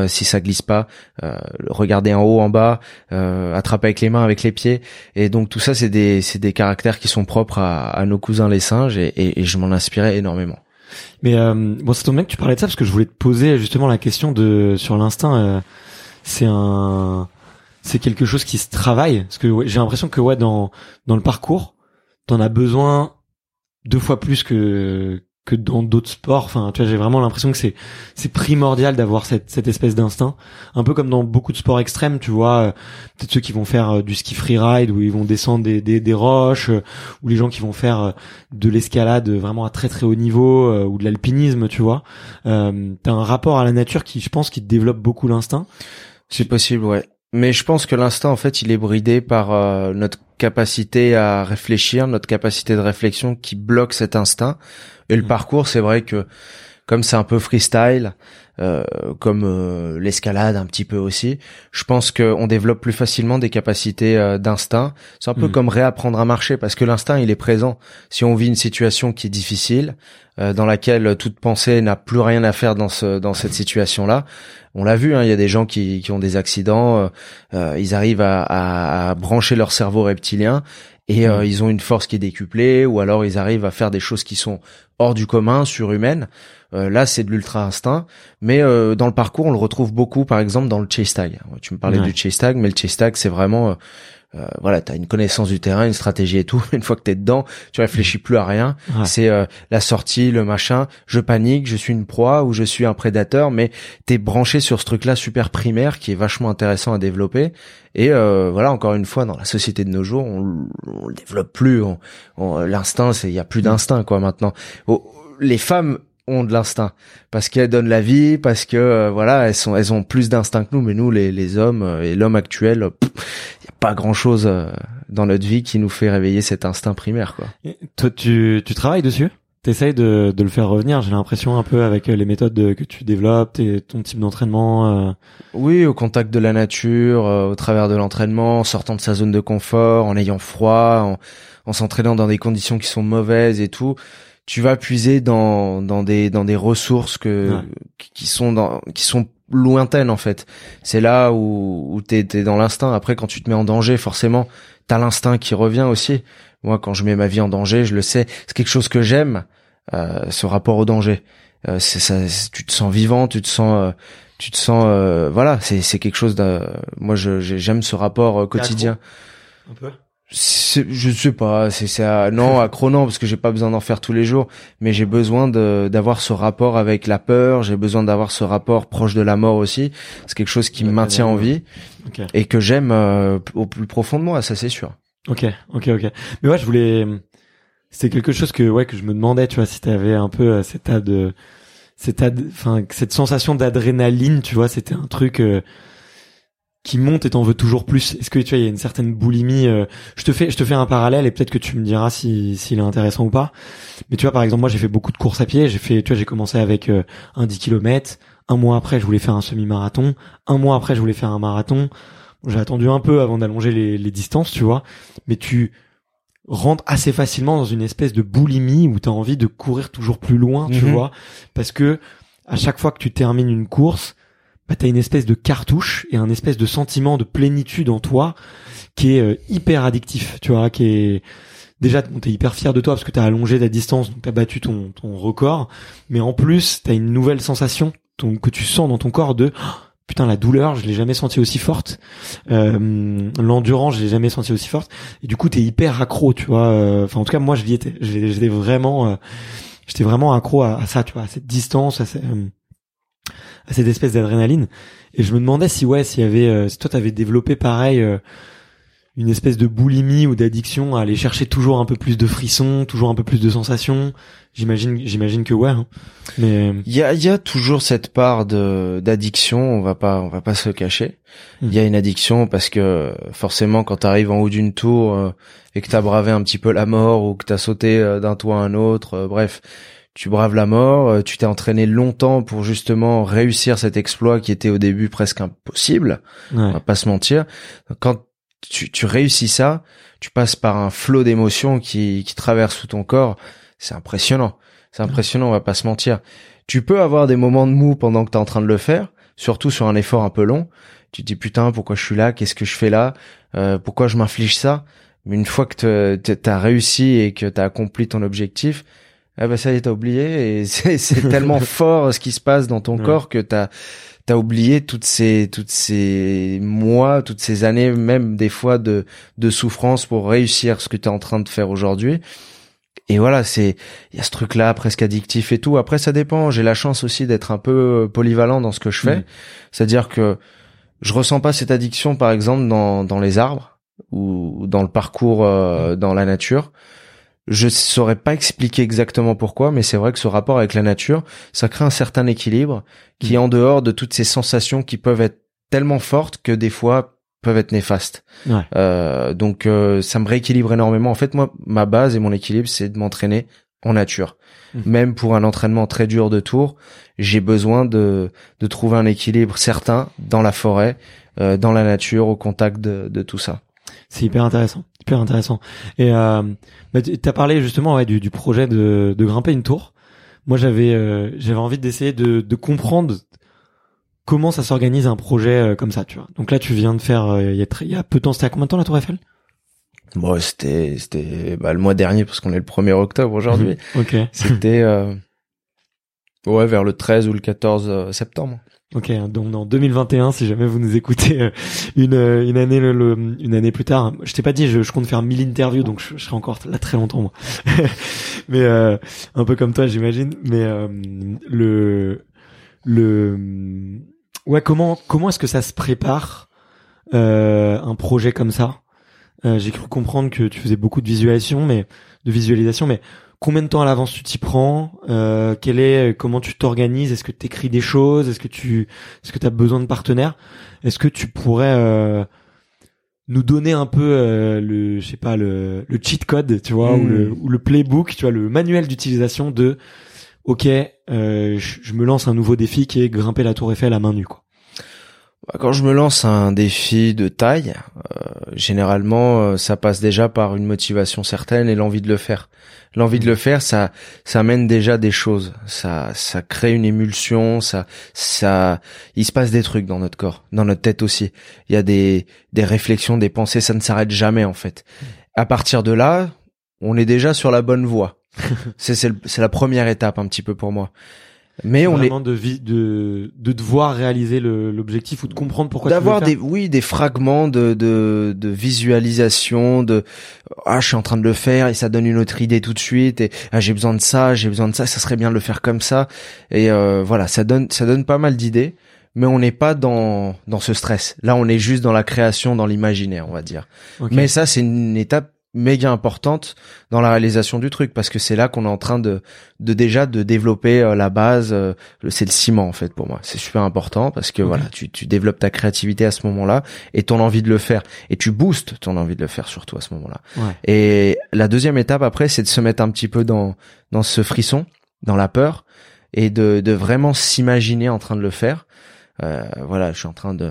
si ça glisse pas, regarder en haut, en bas, attraper avec les mains, avec les pieds. Et donc tout ça c'est des c'est des caractères qui sont propres à, à nos cousins les singes et, et je m'en inspirais énormément. Mais euh, bon, c'est ton mec que tu parlais de ça parce que je voulais te poser justement la question de sur l'instinct. Euh, c'est un, c'est quelque chose qui se travaille? Parce que j'ai l'impression que ouais dans dans le parcours, t'en as besoin deux fois plus que que dans d'autres sports. Enfin, tu vois, j'ai vraiment l'impression que c'est c'est primordial d'avoir cette cette espèce d'instinct, un peu comme dans beaucoup de sports extrêmes, tu vois, euh, peut-être ceux qui vont faire euh, du ski freeride où ils vont descendre des des, des roches, euh, ou les gens qui vont faire de l'escalade vraiment à très très haut niveau ou de l'alpinisme, tu vois. Euh, T'as un rapport à la nature qui, je pense, qui développe beaucoup l'instinct. C'est possible, ouais. Mais je pense que l'instinct, en fait, il est bridé par notre capacité à réfléchir, notre capacité de réflexion qui bloque cet instinct. Et le mm. parcours, c'est vrai que comme c'est un peu freestyle, euh, comme euh, l'escalade un petit peu aussi, je pense qu'on développe plus facilement des capacités euh, d'instinct. C'est un peu mm. comme réapprendre à marcher parce que l'instinct il est présent. Si on vit une situation qui est difficile, dans laquelle toute pensée n'a plus rien à faire dans ce dans cette situation là, on l'a vu, hein, il y a des gens qui, qui ont des accidents, ils arrivent à, à brancher leur cerveau reptilien et euh, ils ont une force qui est décuplée ou alors ils arrivent à faire des choses qui sont hors du commun, surhumaines. Euh, là, c'est de l'ultra instinct, mais euh, dans le parcours, on le retrouve beaucoup, par exemple, dans le chase tag. Tu me parlais du chase tag, mais le chase tag, c'est vraiment euh, voilà, t'as une connaissance du terrain, une stratégie et tout. Une fois que t'es dedans, tu réfléchis plus à rien. C'est euh, la sortie, le machin. Je panique, je suis une proie ou je suis un prédateur, mais t'es branché sur ce truc-là super primaire qui est vachement intéressant à développer. Et euh, voilà, encore une fois, dans la société de nos jours, on, on le développe plus. L'instinct, c'est il y a plus d'instinct quoi maintenant. les femmes ont de l'instinct parce qu'elles donnent la vie parce que euh, voilà elles sont elles ont plus d'instinct que nous mais nous les, les hommes euh, et l'homme actuel il y a pas grand chose euh, dans notre vie qui nous fait réveiller cet instinct primaire quoi toi tu tu travailles dessus? T'essayes de, de le faire revenir. J'ai l'impression un peu avec les méthodes de, que tu développes, et ton type d'entraînement. Euh. Oui, au contact de la nature, euh, au travers de l'entraînement, en sortant de sa zone de confort, en ayant froid, en, en s'entraînant dans des conditions qui sont mauvaises et tout. Tu vas puiser dans dans des dans des ressources que qui sont dans qui sont lointaines en fait. C'est là où où t'es t'es dans l'instinct. Après, quand tu te mets en danger, forcément, t'as l'instinct qui revient aussi. Moi, quand je mets ma vie en danger, je le sais. C'est quelque chose que j'aime, euh, ce rapport au danger. Euh, c'est ça, tu te sens vivant, tu te sens, euh, tu te sens, euh, voilà, c'est c'est quelque chose de. Moi, je j'aime ce rapport quotidien. Un peu. Je sais pas, c'est ça. Non, accro non, parce que j'ai pas besoin d'en faire tous les jours, mais j'ai besoin d'avoir ce rapport avec la peur. J'ai besoin d'avoir ce rapport proche de la mort aussi. C'est quelque chose qui me maintient en vie et que j'aime au plus profond de moi. Ça, c'est sûr. Ok, ok, ok. Mais ouais, je voulais. C'était quelque chose que ouais que je me demandais, tu vois, si t'avais un peu euh, cet tas de, cet enfin cette sensation d'adrénaline, tu vois, c'était un truc euh, qui monte et t'en veux toujours plus. Est-ce que tu vois, il y a une certaine boulimie. Euh, je te fais, je te fais un parallèle et peut-être que tu me diras si s'il est intéressant ou pas. Mais tu vois, par exemple, moi j'ai fait beaucoup de courses à pied. J'ai fait, tu vois, j'ai commencé avec un 10 km. Un mois après, je voulais faire un semi-marathon. Un mois après, je voulais faire un marathon j'ai attendu un peu avant d'allonger les, les, distances, tu vois, mais tu rentres assez facilement dans une espèce de boulimie où tu as envie de courir toujours plus loin, tu mhm. vois, parce que à chaque fois que tu termines une course, bah, tu as une espèce de cartouche et un espèce de sentiment de plénitude en toi qui est euh, hyper addictif, tu vois, qui est déjà t'es hyper fier de toi parce que t'as allongé ta distance, donc t'as battu ton, record, mais en plus t'as une nouvelle sensation que tu sens dans ton corps de putain la douleur je l'ai jamais senti aussi forte. Euh, l'endurance je l'ai jamais senti aussi forte. Et du coup t'es hyper accro tu vois euh, enfin en tout cas moi je étais. J'étais vraiment euh, j'étais vraiment accro à, ça tu vois à cette distance à, à cette espèce d'adrénaline et je me demandais si ouais s'il y avait si toi t'avais développé pareil une espèce de boulimie ou d'addiction à aller chercher toujours un peu plus de frissons, toujours un peu plus de sensations. J'imagine, j'imagine que ouais. Hein. Mais il y a, y a toujours cette part de d'addiction. On va pas, on va pas se cacher. Hmm. Il y a une addiction parce que forcément, quand tu arrives en haut d'une tour euh, et que t'as bravé un petit peu la mort ou que t'as sauté euh, d'un toit à un autre, euh, bref, tu braves la mort. tu t'es entraîné longtemps pour justement réussir cet exploit qui était au début presque impossible. On va pas se mentir. Quand tu, tu réussis ça, tu passes par un flot d'émotions qui, qui traverse tout ton corps. C'est impressionnant. C'est impressionnant, on va pas se mentir. Tu peux avoir des moments de mou pendant que tu es en train de le faire, surtout sur un effort un peu long. Tu te dis putain, pourquoi je suis là? Qu'est-ce que je fais là? Euh, Pourquoi je m'inflige ça? Mais une fois que tu as réussi et que tu as accompli ton objectif, eh ben ça y est, t'as oublié et c'est tellement fort ce qui se passe dans ton corps que t'as t'as oublié toutes ces toutes ces mois, toutes ces années, même des fois de de souffrance pour réussir ce que tu es en train de faire aujourd'hui. Et voilà, c'est il y a ce truc là presque addictif et tout. Après ça dépend, j'ai la chance aussi d'être un peu polyvalent dans ce que je fais. Mmh. C'est-à-dire que je ressens pas cette addiction par exemple dans dans les arbres ou dans le parcours euh, dans la nature. Je saurais pas expliquer exactement pourquoi, mais c'est vrai que ce rapport avec la nature, ça crée un certain équilibre qui est mm. en dehors de toutes ces sensations qui peuvent être tellement fortes que des fois peuvent être néfastes. Euh, donc euh, ça me rééquilibre énormément. En fait, moi, ma base et mon équilibre, c'est de m'entraîner en nature. Mm. Même pour un entraînement très dur de tour, j'ai besoin de, de trouver un équilibre certain dans la forêt, euh, dans la nature, au contact de, de tout ça. C'est hyper intéressant, hyper intéressant. Et euh, bah, tu as parlé justement ouais, du, du projet de, de, grimper une tour. Moi, j'avais euh, j'avais envie d'essayer de, de comprendre comment ça s'organise un projet euh, comme ça, tu vois. Donc là, tu viens de faire euh, il y, a il y a peu de temps. C'était à combien de temps la Tour Eiffel? Bon, c'était c'était bah, le mois dernier parce qu'on est le 1er octobre aujourd'hui. ok. C'était ouais vers le 13 ou le 14 septembre. Ok, donc en 2021, si jamais vous nous écoutez euh, une, euh, une année une année plus tard, je t'ai pas dit, je, je compte faire 1000 interviews, donc je, serai encore là très longtemps. Moi. Mais euh, un peu comme toi, j'imagine. Mais le le ouais, comment comment est-ce que ça se prépare un projet comme ça? J'ai cru comprendre que tu faisais beaucoup de visualisation, mais de visualisation, mais combien de temps à l'avance tu t'y prends euh, quel est comment tu t'organises est-ce que tu écris des choses est-ce que tu est-ce que tu as besoin de partenaires? Est-ce que tu pourrais euh, nous donner un peu euh, le, je sais pas, le, le cheat code, tu vois, ou, le, Mm. ou le playbook, tu vois, le manuel d'utilisation de, ok, euh, je, je me lance un nouveau défi qui est grimper la Tour Eiffel à main nue, quoi. Bah, Quand je me lance un défi de taille, euh, généralement, euh, ça passe déjà par une motivation certaine et l'envie de le faire. L'envie de le faire, ça, ça amène déjà des choses. Ça, ça crée une émulsion. Ça, ça, il se passe des trucs dans notre corps, dans notre tête aussi. Il y a des, des réflexions, des pensées. Ça ne s'arrête jamais en fait. À partir de là, on est déjà sur la bonne voie. c'est, la première étape un petit peu pour moi. Mais on est, Vraiment de, vi- de, de devoir réaliser le- l'objectif ou de comprendre pourquoi d'avoir des oui des fragments de, de de visualisation de ah je suis en train de le faire et ça donne une autre idée tout de suite et ah j'ai besoin de ça j'ai besoin de ça ça serait bien de le faire comme ça. Et euh, voilà ça donne ça donne pas mal d'idées mais on n'est pas dans dans ce stress. Là on est juste dans la création dans l'imaginaire on va dire. Mais ça c'est une étape méga importante dans la réalisation du truc parce que c'est là qu'on est en train de de déjà de développer euh, la base euh, c'est le ciment en fait pour moi. C'est super important parce que voilà tu tu développes ta créativité à ce moment-là et ton envie de le faire. Et tu boostes ton envie de le faire surtout à ce moment-là. Ouais. et la deuxième étape après c'est de se mettre un petit peu dans dans ce frisson dans la peur et de de vraiment s'imaginer en train de le faire. Euh, voilà je suis en train de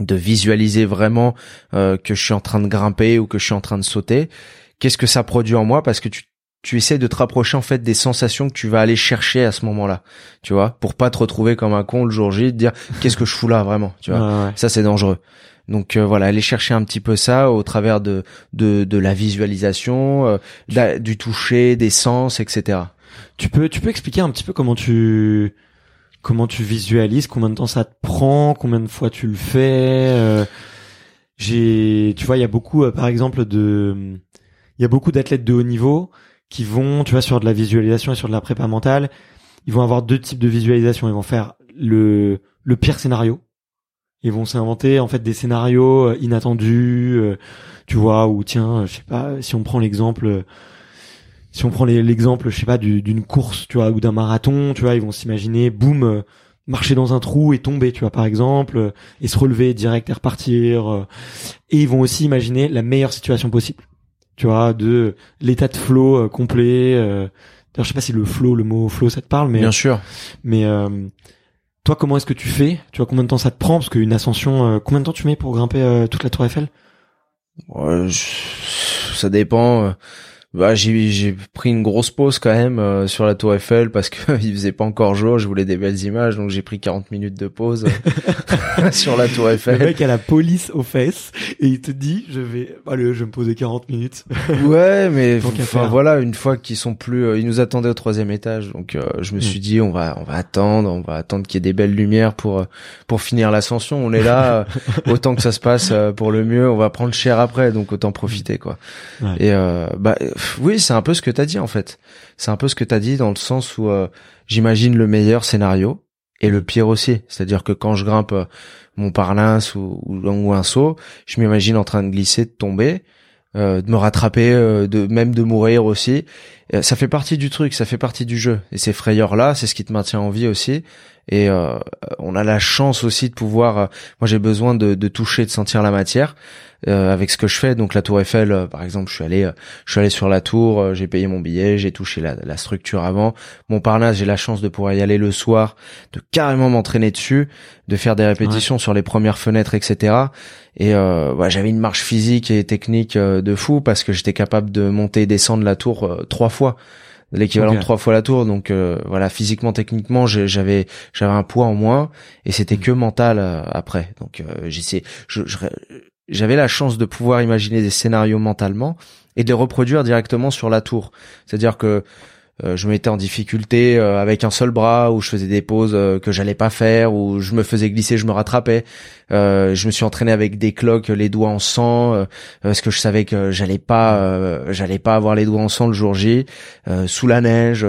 de visualiser vraiment euh, que je suis en train de grimper ou que je suis en train de sauter, qu'est-ce que ça produit en moi? Parce que tu tu essaies de te rapprocher en fait des sensations que tu vas aller chercher à ce moment-là, tu vois, pour pas te retrouver comme un con le jour J, te dire qu'est-ce que je fous là vraiment, tu vois? Ouais, ouais. Ça c'est dangereux. Donc euh, voilà, aller chercher un petit peu ça au travers de de, de la visualisation, euh, du toucher, des sens, etc. Tu peux, tu peux expliquer un petit peu comment tu, comment tu visualises, combien de temps ça te prend, combien de fois tu le fais. euh, j'ai, tu vois, il y a beaucoup, euh, par exemple, de, il y a beaucoup d'athlètes de haut niveau qui vont, tu vois, sur de la visualisation et sur de la prépa mentale, ils vont avoir deux types de visualisation. Ils vont faire le, le pire scénario. Ils vont s'inventer en fait des scénarios euh, inattendus, tu vois, ou tiens, je sais pas, si on prend l'exemple, si on prend l'exemple, je sais pas, du- d'une course, tu vois, ou d'un marathon, tu vois, ils vont s'imaginer, boum, euh, marcher dans un trou et tomber, tu vois, par exemple, euh, et se relever direct et repartir. euh, et ils vont aussi imaginer la meilleure situation possible, tu vois, de l'état de flow complet. D'ailleurs, je sais pas si le flow, le mot flow, ça te parle, mais Bien sûr. mais euh, toi, comment est-ce que tu fais Tu vois, combien de temps ça te prend Parce qu'une ascension, euh, combien de temps tu mets pour grimper euh, toute la Tour Eiffel? Ouais, je- ça dépend. Bah, j'ai j'ai pris une grosse pause quand même euh, sur la Tour Eiffel parce que il faisait pas encore jour. Je voulais des belles images, donc j'ai pris 40 minutes de pause euh, sur la Tour Le Eiffel. mec a la police aux fesses et il te dit, je vais, allez, je vais me poser 40 minutes. Ouais, mais enfin voilà, une fois qu'ils sont plus, euh, ils nous attendaient au troisième étage, donc euh, je me Mm. suis dit on va on va attendre, on va attendre qu'il y ait des belles lumières pour euh, pour finir l'ascension. On est là, euh, autant que ça se passe pour le mieux. On va prendre cher après, donc autant profiter quoi. Ouais. Et euh, bah oui, c'est un peu ce que t'as dit en fait. C'est un peu ce que t'as dit dans le sens où euh, j'imagine le meilleur scénario et le pire aussi. C'est-à-dire que quand je grimpe euh, Montparnasse ou, ou, ou un saut, je m'imagine en train de glisser, de tomber, euh, de me rattraper, euh, de même de mourir aussi. Euh, ça fait partie du truc, ça fait partie du jeu. Et ces frayeurs là, c'est ce qui te maintient en vie aussi. Et euh, on a la chance aussi de pouvoir. euh, moi, j'ai besoin de, de toucher, de sentir la matière euh, avec ce que je fais. Donc la Tour Eiffel, euh, par exemple, je suis allé, euh, je suis allé sur la tour, euh, j'ai payé mon billet, j'ai touché la, la structure avant. Montparnasse, j'ai la chance de pouvoir y aller le soir, de carrément m'entraîner dessus, de faire des répétitions sur les premières fenêtres, etc. Et euh, bah, j'avais une marche physique et technique euh, de fou parce que j'étais capable de monter et descendre la tour euh, trois fois l'équivalent de trois fois la tour. Donc euh, voilà physiquement techniquement j'avais j'avais un poids en moins et c'était Mm. que mental euh, après. Donc euh, j'essaie je, je- j'avais la chance de pouvoir imaginer des scénarios mentalement et de les reproduire directement sur la tour. C'est-à-dire que euh, je mettais en difficulté euh, avec un seul bras ou je faisais des pauses euh, que j'allais pas faire ou je me faisais glisser je me rattrapais. Je me suis entraîné avec des cloques les doigts en sang parce que je savais que j'allais pas j'allais pas avoir les doigts en sang le jour J sous la neige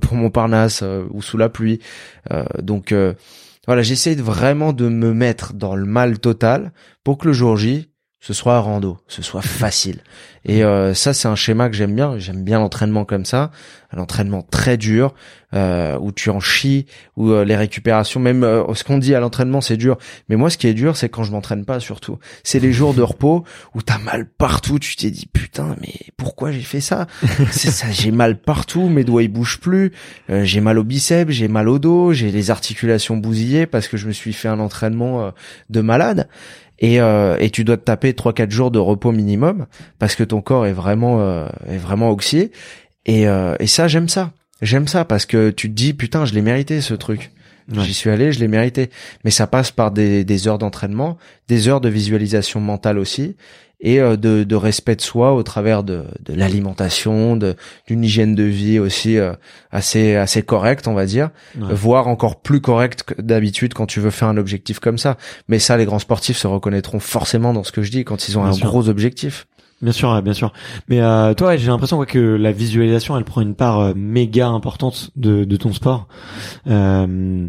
pour Montparnasse ou sous la pluie. Donc voilà j'essaie vraiment de me mettre dans le mal total pour que le jour J ce soit rando, ce soit facile. Et euh, ça, c'est un schéma que j'aime bien. J'aime bien l'entraînement comme ça, un entraînement très dur euh, où tu en chies, où euh, les récupérations, même ce qu'on dit à l'entraînement, c'est dur. Mais moi, ce qui est dur, c'est quand je m'entraîne pas, surtout. C'est les jours de repos où t'as mal partout. Tu t'es dit putain, mais pourquoi j'ai fait ça? C'est ça, j'ai mal partout. Mes doigts ils bougent plus. j'ai mal au biceps, j'ai mal au dos, j'ai les articulations bousillées parce que je me suis fait un entraînement de malade et, euh, et tu dois te taper trois quatre jours de repos minimum parce que ton corps est vraiment euh, est vraiment oxydé et, euh, et ça j'aime ça. J'aime ça parce que tu te dis putain je l'ai mérité ce truc. J'y suis allé je l'ai mérité. Mais ça passe par des, des heures d'entraînement des heures de visualisation mentale aussi et euh, de, de, respect de soi au travers de, de l'alimentation, d'une hygiène de vie aussi euh, assez assez correcte, on va dire, voire encore plus correcte que d'habitude quand tu veux faire un objectif comme ça. Mais ça, les grands sportifs se reconnaîtront forcément dans ce que je dis quand ils ont un gros objectif. Bien sûr, bien sûr. Mais euh, toi, j'ai l'impression que la visualisation, elle prend une part euh, méga importante de, de ton sport. Euh,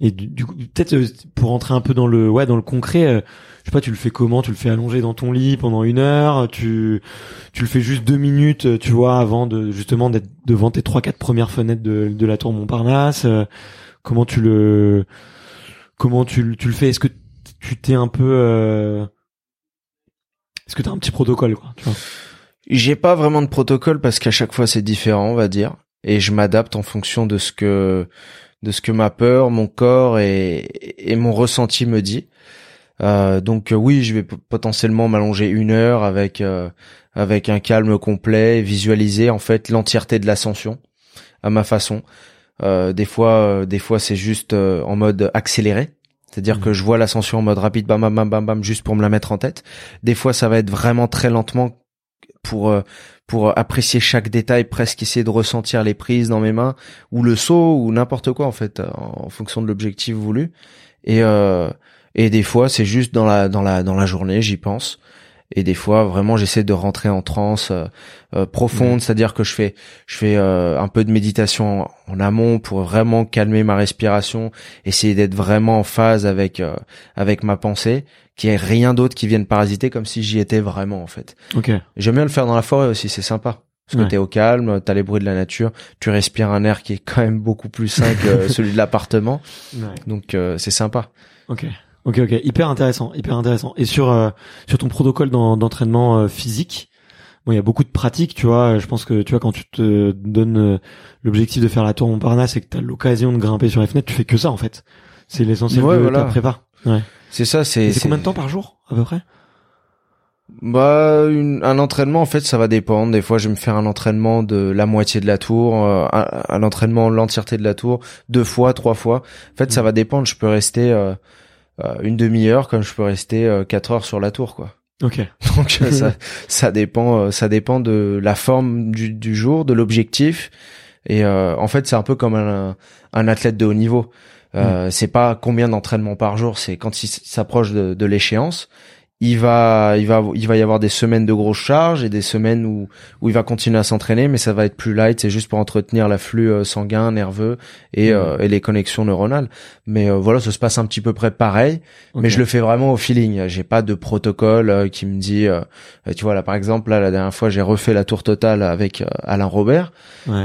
et du, coup, peut-être pour rentrer un peu dans le ouais dans le concret, je sais pas, tu le fais comment? Tu le fais allonger dans ton lit pendant une heure? Tu tu le fais juste deux minutes, tu vois, avant de justement d'être devant tes trois quatre premières fenêtres de, de la tour Montparnasse. Comment tu le comment tu, tu le fais? Est-ce que tu t'es un peu euh... Est-ce que t'as un petit protocole quoi J'ai pas vraiment de protocole parce qu'à chaque fois c'est différent, on va dire, et je m'adapte en fonction de ce que de ce que ma peur, mon corps et, et mon ressenti me dit. Euh, donc euh, oui, je vais potentiellement m'allonger une heure avec euh, avec un calme complet, visualiser en fait l'entièreté de l'ascension à ma façon. des fois, des fois c'est juste en mode accéléré, c'est-à-dire que mmh. je vois l'ascension en mode rapide, bam bam bam bam bam, juste pour me la mettre en tête. Des fois, ça va être vraiment très lentement pour pour apprécier chaque détail, presque essayer de ressentir les prises dans mes mains ou le saut ou n'importe quoi en fait, en fonction de l'objectif voulu. Et euh, et des fois, c'est juste dans la dans la dans la journée, j'y pense. Et des fois, vraiment, j'essaie de rentrer en transe euh, euh, profonde, c'est-à-dire que je fais je fais euh, un peu de méditation en, amont pour vraiment calmer ma respiration, essayer d'être vraiment en phase avec avec ma pensée, qu'il n'y ait rien d'autre qui vienne parasiter, comme si j'y étais vraiment en fait. Ok. J'aime bien le faire dans la forêt aussi, c'est sympa. Parce que t'es au calme, t'as les bruits de la nature, tu respires un air qui est quand même beaucoup plus sain que celui de l'appartement. Donc c'est sympa. Ok. Ok, ok, hyper intéressant, hyper intéressant. Et sur euh, sur ton protocole d'entraînement euh, physique, bon, il y a beaucoup de pratiques, tu vois. Je pense que tu vois quand tu te donnes euh, l'objectif de faire la tour Montparnasse et que tu as l'occasion de grimper sur les fenêtres, tu fais que ça en fait. C'est l'essentiel de ta prépa. Ouais. C'est ça. C'est combien de temps par jour à peu près? Bah, un entraînement, en fait, ça va dépendre. Des fois, je vais me faire un entraînement de la moitié de la tour, un, un, entraînement l'entièreté de la tour, deux fois, trois fois. En fait, ça mm. va dépendre. Je peux rester euh, une demi-heure comme je peux rester euh, quatre heures sur la tour quoi. Ok. Donc euh, ça ça dépend ça dépend de la forme du, du jour, de l'objectif et en fait c'est un peu comme un, un athlète de haut niveau. Euh, mm. C'est pas combien d'entraînements par jour, c'est quand il s'approche de, de l'échéance, il va, il va, il va y avoir des semaines de grosses charges et des semaines où où il va continuer à s'entraîner, mais ça va être plus light. C'est juste pour entretenir l'afflux euh, sanguin, nerveux et, mmh. euh, et les connexions neuronales. Mais euh, voilà, ça se passe un petit peu près pareil. Mais je le fais vraiment au feeling. J'ai pas de protocole qui me dit, tu vois là par exemple là la dernière fois j'ai refait la tour totale avec Alain Robert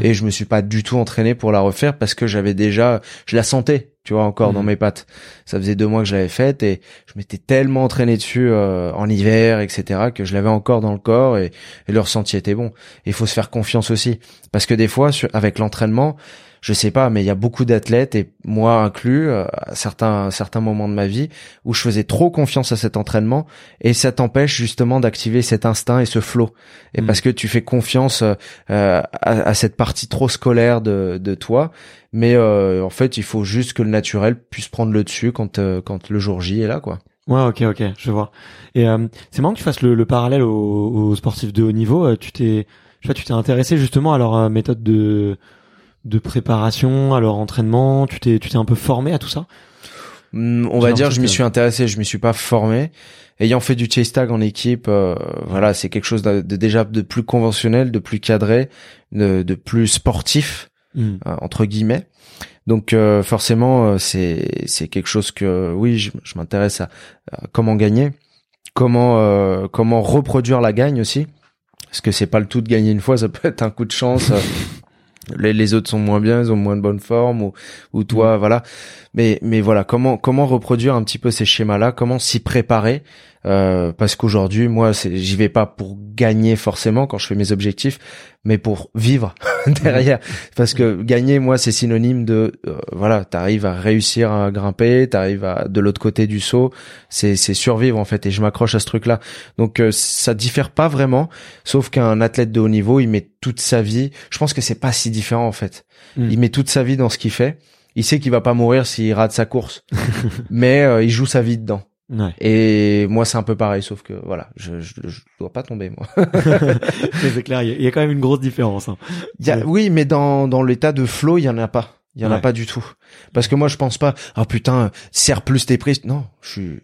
et je me suis pas du tout entraîné pour la refaire parce que j'avais déjà, je la sentais tu vois, encore dans mhm. mes pattes. Ça faisait deux mois que je l'avais faite et je m'étais tellement entraîné dessus euh, en hiver, etc., que je l'avais encore dans le corps et, et le ressenti était bon. Il faut se faire confiance aussi, parce que des fois, avec l'entraînement, je sais pas, mais il y a beaucoup d'athlètes et moi inclus, euh, à certains certains moments de ma vie où je faisais trop confiance à cet entraînement et ça t'empêche justement d'activer cet instinct et ce flow. Et mm. parce que tu fais confiance euh, à, cette partie trop scolaire de, de toi, mais euh, en fait il faut juste que le naturel puisse prendre le dessus quand quand le jour J est là, quoi. Ouais, ok, ok, je vois. Et c'est marrant que tu fasses le, parallèle aux, aux, sportifs de haut niveau. tu t'es, je sais pas, tu t'es intéressé justement à leur méthode de de préparation, à leur entraînement Tu t'es, tu t'es un peu formé à tout ça? Hmm, On va dire, je m'y suis intéressé, je m'y suis pas formé. Ayant fait du chase tag en équipe, euh, voilà, c'est quelque chose de, déjà de plus conventionnel, de plus cadré, de, de plus sportif hmm. euh, entre guillemets. Donc euh, forcément, c'est c'est quelque chose que oui, je, je m'intéresse à, comment gagner comment euh, comment reproduire la gagne aussi parce que c'est pas le tout de gagner une fois ça peut être un coup de chance euh, les, les autres sont moins bien ils ont moins de bonne forme ou ou toi voilà. Mais mais voilà comment comment reproduire un petit peu ces schémas là comment s'y préparer? Euh, parce qu'aujourd'hui moi j'y vais pas pour gagner forcément quand je fais mes objectifs mais pour vivre derrière. Parce que gagner moi c'est synonyme de euh, voilà t'arrives à réussir à grimper t'arrives à de l'autre côté du saut. C'est c'est survivre en fait et je m'accroche à ce truc là donc euh, ça diffère pas vraiment sauf qu'un athlète de haut niveau il met toute sa vie je pense que c'est pas si différent en fait. Mm. il met toute sa vie dans ce qu'il fait. Il sait qu'il va pas mourir s'il rate sa course. Mais euh, il joue sa vie dedans Ouais. et moi c'est un peu pareil sauf que voilà je je, je dois pas tomber moi c'est clair, il y a- il y, a quand même une grosse différence. Hein. Y a- Ouais. oui, mais dans dans l'état de flow, il y en a pas. Il y en a pas du tout. Parce que moi, je pense pas. Ah putain, serre plus tes prises. Non, je suis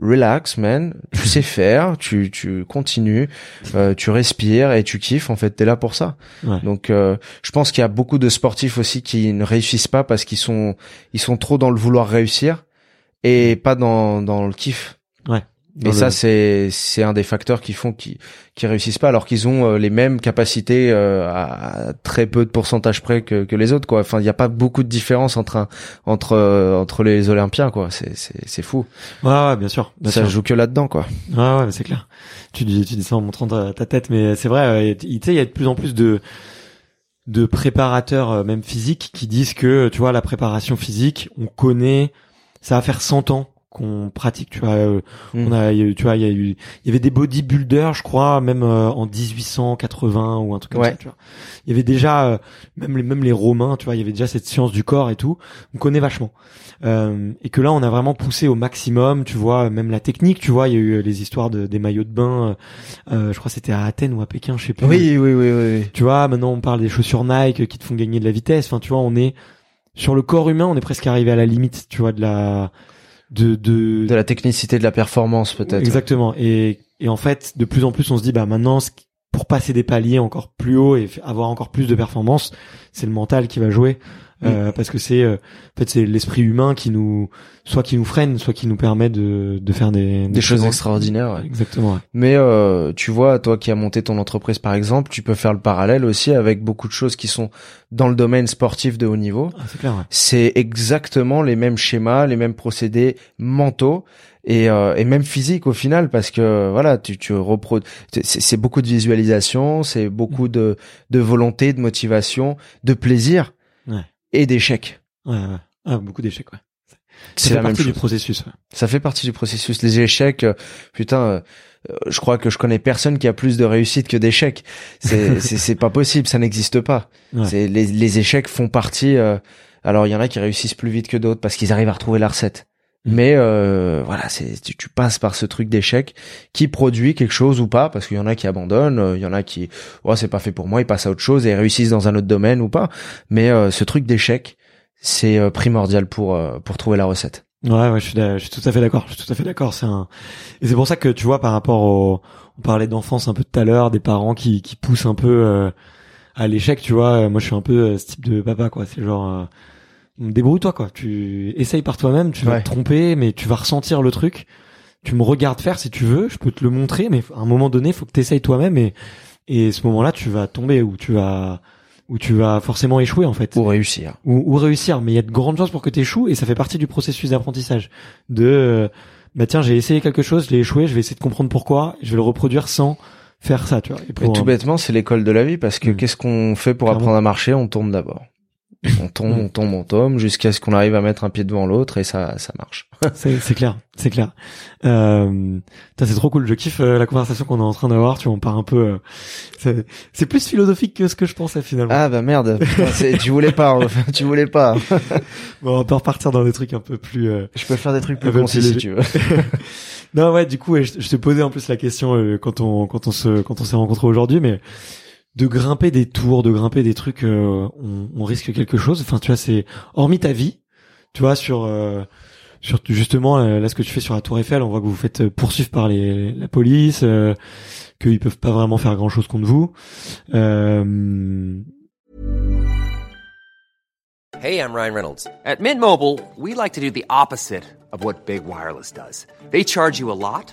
relax, man. Tu sais faire. Tu tu continues. euh, tu respires et tu kiffes. En fait, t'es là pour ça. Ouais. Donc, euh, je pense qu'il y a beaucoup de sportifs aussi qui ne réussissent pas parce qu'ils sont ils sont trop dans le vouloir réussir et pas dans dans le kiff. Dans Et le- ça, c'est c'est un des facteurs qui font qu'ils qui réussissent pas, alors qu'ils ont euh, les mêmes capacités euh, à, très peu de pourcentage près que, que les autres, quoi. Enfin, il n'y a pas beaucoup de différence entre un, entre euh, entre les Olympiens, quoi. C'est c'est c'est fou. Ouais, ouais, bien sûr. Bien ça sûr. joue que là-dedans, quoi. Ouais, ouais, c'est clair. Tu dis, tu dis ça en montrant ta, ta tête, mais c'est vrai. euh, Tu sais, il y a de plus en plus de de préparateurs, même physiques, qui disent que, tu vois, la préparation physique, on connaît, ça va faire 100 ans qu'on pratique. Tu vois, euh, Mm. on a, tu vois, il y a eu, il y avait des bodybuilders, je crois, même euh, en 1880 ou un truc comme Ouais. ça. Tu vois, il y avait déjà, euh, même les, même les Romains, tu vois, il y avait déjà cette science du corps et tout. On connaît vachement. Euh, et que là, on a vraiment poussé au maximum, tu vois, même la technique, tu vois, il y a eu euh, les histoires de, des maillots de bain, euh, je crois c'était à Athènes ou à Pékin, je sais plus. Oui, oui, oui, oui. Tu vois, maintenant on parle des chaussures Nike qui te font gagner de la vitesse. Enfin, tu vois, on est sur le corps humain, on est presque arrivé à la limite, tu vois, de la de de, De la technicité de la performance, peut-être. exactement. Et et en fait, de plus en plus, on se dit, bah maintenant, pour passer des paliers encore plus haut et avoir encore plus de performance, c'est le mental qui va jouer. Euh, parce que c'est euh, en fait c'est l'esprit humain qui nous soit qui nous freine soit qui nous permet de de faire des Des choses extraordinaires. ouais. exactement ouais. Mais euh, tu vois, toi qui as monté ton entreprise par exemple, tu peux faire le parallèle aussi avec beaucoup de choses qui sont dans le domaine sportif de haut niveau. Ah, c'est clair ouais. c'est exactement les mêmes schémas, les mêmes procédés mentaux et, euh, et même physiques au final parce que voilà tu tu c'est beaucoup de visualisation, c'est beaucoup de de volonté, de motivation, de plaisir. Et d'échecs. ouais, ouais. Ah, beaucoup d'échecs ouais. Ça C'est fait la même partie du processus ouais. Ça fait partie du processus. Les échecs, euh, putain, euh, euh, je crois que je connais personne qui a plus de réussite que d'échecs. C'est pas possible, ça n'existe pas. Ouais. C'est les les échecs font partie. euh, alors il y en a qui réussissent plus vite que d'autres parce qu'ils arrivent à retrouver la recette. Mm. Mais euh, voilà, c'est tu, tu passes par ce truc d'échec qui produit quelque chose ou pas parce qu'il y en a qui abandonnent, euh, il y en a qui oh c'est pas fait pour moi, ils passent à autre chose et réussissent dans un autre domaine ou pas. Mais euh, ce truc d'échec, c'est euh, primordial pour euh, pour trouver la recette. Ouais, ouais, je suis, je suis tout à fait d'accord. Je suis tout à fait d'accord. C'est un, et c'est pour ça que tu vois, par rapport au, on parlait d'enfance un peu tout à l'heure, des parents qui, qui poussent un peu euh, à l'échec. Tu vois, moi, je suis un peu ce type de papa, quoi. C'est genre, euh, débrouille-toi, quoi. Tu essayes par toi-même. Tu vas Ouais. te tromper, mais tu vas ressentir le truc. Tu me regardes faire si tu veux. Je peux te le montrer, mais à un moment donné, il faut que tu essayes toi-même et, et ce moment-là, tu vas tomber ou tu vas, ou tu vas forcément échouer, en fait Pour réussir. ou, ou réussir, mais il y a de grandes chances pour que tu échoues et ça fait partie du processus d'apprentissage. De euh, bah tiens, j'ai essayé quelque chose, je l'ai échoué, je vais essayer de comprendre pourquoi, je vais le reproduire sans faire ça, tu vois. Et Mais tout bêtement, c'est l'école de la vie parce que Mm. qu'est-ce qu'on fait pour Clairement. apprendre à marcher? On tombe d'abord. On tombe, on tombe, on tombe jusqu'à ce qu'on arrive à mettre un pied devant l'autre et ça, ça marche. c'est clair, c'est clair. Euh, c'est trop cool. Je kiffe euh, la conversation qu'on est en train d'avoir. Tu on part un peu. euh, c'est- plus philosophique que ce que je pensais finalement. Ah bah merde, Putain, tu voulais pas, tu voulais pas. Bon, on peut repartir dans des trucs un peu plus. euh, Je peux faire des trucs plus concis si tu veux. Non ouais du coup je, je te posais en plus la question euh, quand on quand on se quand on s'est rencontrés aujourd'hui mais de grimper des tours de grimper des trucs euh, on, on risque quelque chose enfin tu vois c'est hormis ta vie tu vois sur euh, sur justement euh, là ce que tu fais sur la tour Eiffel on voit que vous faites euh, poursuivre par les la police euh, qu'ils peuvent pas vraiment faire grand chose contre vous euh, Hey, I'm Ryan Reynolds. At Mint Mobile, we like to do the opposite of what Big Wireless does. They charge you a lot,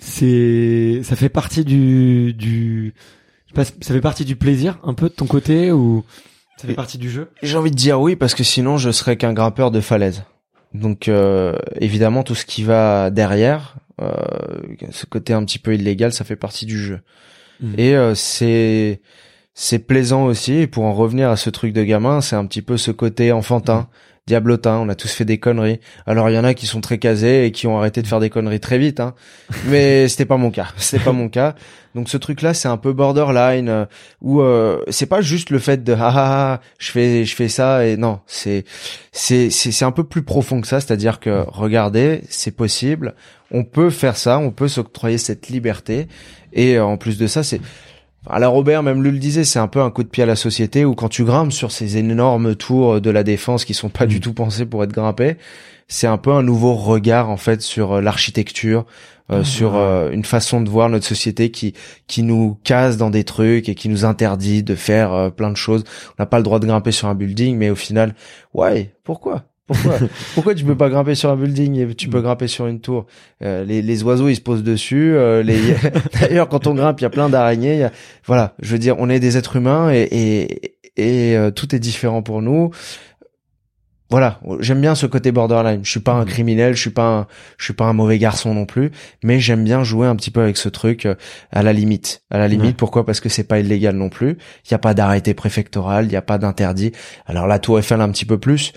C'est, ça fait partie du, du, pas, ça fait partie du plaisir un peu de ton côté ou ça fait partie du jeu? J'ai envie de dire oui parce que sinon je serais qu'un grimpeur de falaise. Donc euh, évidemment tout ce qui va derrière, euh, ce côté un petit peu illégal, ça fait partie du jeu. Mhm. Et euh, c'est c'est plaisant aussi. Et pour en revenir à ce truc de gamin, c'est un petit peu ce côté enfantin, diablotin. On a tous fait des conneries. Alors il y en a qui sont très casés et qui ont arrêté de faire des conneries très vite. Hein. Mais c'était pas mon cas. C'était pas mon cas. Donc ce truc-là, c'est un peu borderline euh, où euh, c'est pas juste le fait de ah, ah, ah je fais je fais ça et non, c'est c'est c'est c'est un peu plus profond que ça. C'est-à-dire que regardez, c'est possible. On peut faire ça. On peut s'octroyer cette liberté. Et euh, en plus de ça, c'est la Robert, même lui le disait, c'est un peu un coup de pied à la société où quand tu grimpes sur ces énormes tours de la défense qui sont pas du tout pensés pour être grimpés, c'est un peu un nouveau regard en fait sur euh, l'architecture, euh, sur euh, une façon de voir notre société qui qui nous case dans des trucs et qui nous interdit de faire euh, plein de choses. On n'a pas le droit de grimper sur un building, mais au final, ouais, pourquoi? Pourquoi Pourquoi tu peux pas grimper sur un building et tu peux grimper sur une tour Euh, les, les oiseaux ils se posent dessus. euh, les... D'ailleurs quand on grimpe il y a plein d'araignées. y a- Voilà, je veux dire on est des êtres humains et et, et euh, tout est différent pour nous. Voilà, j'aime bien ce côté borderline. Je suis pas un criminel, je suis pas un, je suis pas un mauvais garçon non plus, mais j'aime bien jouer un petit peu avec ce truc euh, à la limite. À la limite, Ouais. pourquoi? Parce que c'est pas illégal non plus. Il y a pas d'arrêté préfectoral, il y a pas d'interdit. Alors la Tour Eiffel un petit peu plus,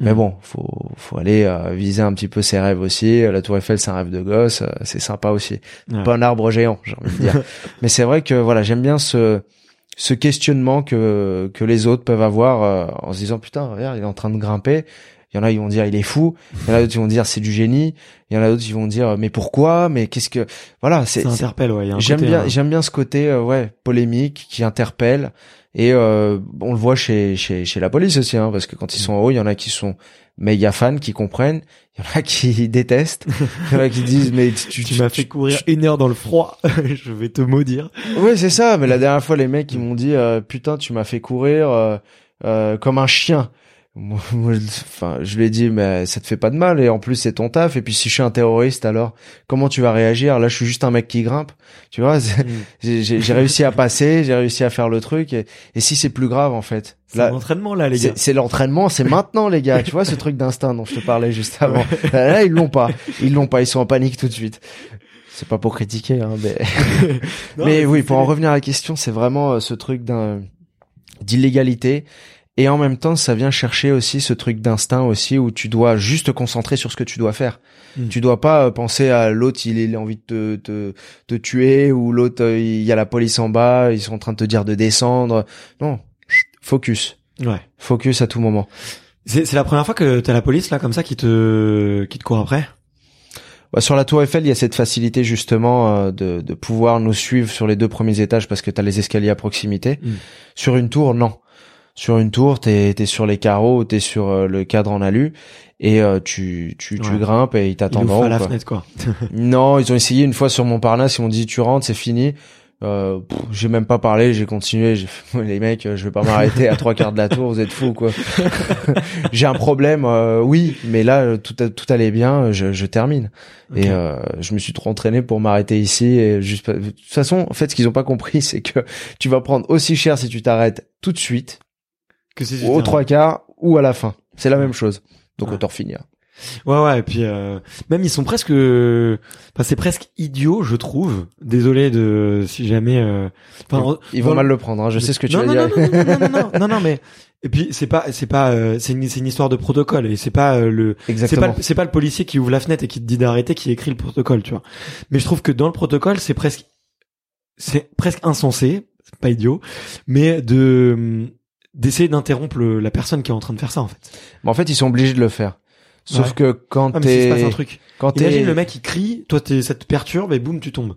mais Mhm. bon, faut faut aller euh, viser un petit peu ses rêves aussi. La Tour Eiffel, c'est un rêve de gosse, euh, c'est sympa aussi. Ouais. Pas un arbre géant, j'ai envie de dire. mais c'est vrai que voilà, j'aime bien ce ce questionnement que que les autres peuvent avoir euh, en se disant putain, regarde, il est en train de grimper. Il y en a, ils vont dire il est fou. Il y en a d'autres qui vont dire c'est du génie. Il y en a d'autres qui vont dire mais pourquoi? Mais qu'est-ce que voilà, c'est interpelle, ouais. J'aime bien, euh, j'aime bien ce côté euh, ouais polémique qui interpelle et euh, on le voit chez chez chez la police aussi hein, parce que quand ils sont en haut, il y en a qui sont méga fans, qui comprennent, il y en a qui détestent, il y en a qui disent mais tu, Tu m'as fait courir une heure dans le froid. je vais te maudire. Ouais, c'est ça. Mais la dernière fois, les mecs ils m'ont dit euh, putain, tu m'as fait courir euh, euh, comme un chien. Moi, moi, je- enfin, je lui ai dit mais ça te fait pas de mal et en plus c'est ton taf et puis si je suis un terroriste alors comment tu vas réagir? Là, je suis juste un mec qui grimpe, tu vois. Mm. J'ai réussi à passer, j'ai réussi à faire le truc et, et si c'est plus grave en fait. C'est l'entraînement, là, les gars. c'est l'entraînement, c'est maintenant les gars. Tu vois ce truc d'instinct dont je te parlais juste avant. Là ils l'ont pas, ils l'ont pas, ils sont en panique tout de suite. C'est pas pour critiquer, hein, mais. Non, mais oui, pour en revenir à la question, c'est vraiment euh, ce truc d'un d'illégalité et en même temps, ça vient chercher aussi ce truc d'instinct aussi où tu dois juste te concentrer sur ce que tu dois faire. Mm. Tu dois pas euh, penser à l'autre, il a envie de te, te, te tuer ou l'autre, euh, il y a la police en bas, ils sont en train de te dire de descendre. Non, focus, Ouais. focus à tout moment. C'est la première fois que t'as la police, là, comme ça, qui te, qui te court après? Bah, sur la Tour Eiffel, il y a cette facilité justement euh, de, de pouvoir nous suivre sur les deux premiers étages parce que tu as les escaliers à proximité. Mm. Sur une tour, non. Sur une tour, t'es es sur les carreaux, t'es sur euh, le cadre en alu et euh, tu tu, tu grimpes et ils Il t'attendent en à haut, la quoi. fenêtre, quoi. Non, ils ont essayé une fois sur Montparnasse, ils m'ont dit tu rentres, c'est fini. Euh, j'ai même pas parlé, j'ai continué. J'ai fait, les mecs, euh, je vais pas m'arrêter à trois quarts de la tour, vous êtes fous quoi. j'ai un problème, euh, oui, mais là euh, tout tout allait bien, je, je termine. Et euh, je me suis trop entraîné pour m'arrêter ici. Et juste, de toute façon, en fait, ce qu'ils ont pas compris, c'est que tu vas prendre aussi cher si tu t'arrêtes tout de suite, Que c'est aux trois quarts ou à la fin. C'est la même chose. Donc Ouais. autant finir. Ouais, ouais, et puis euh, même ils sont presque, enfin c'est presque idiot, je trouve. Désolé de si jamais. euh, Enfin, Ils vont mal le prendre. Hein. Je sais ce que tu non, vas non, dire. Non, non, non, non, non, non, mais et puis c'est pas, c'est pas, euh, c'est une, c'est une histoire de protocole et c'est pas euh, le, c'est pas, c'est pas le policier qui ouvre la fenêtre et qui te dit d'arrêter qui écrit le protocole, tu vois. Mais je trouve que dans le protocole, c'est presque, c'est presque insensé, pas idiot, mais de d'essayer d'interrompre la personne qui est en train de faire ça en fait. Mais en fait, ils sont obligés de le faire. Sauf Ouais. que quand Ah, un t'es, truc. quand Imagine le mec il crie, toi t'es, ça te perturbe et boum tu tombes.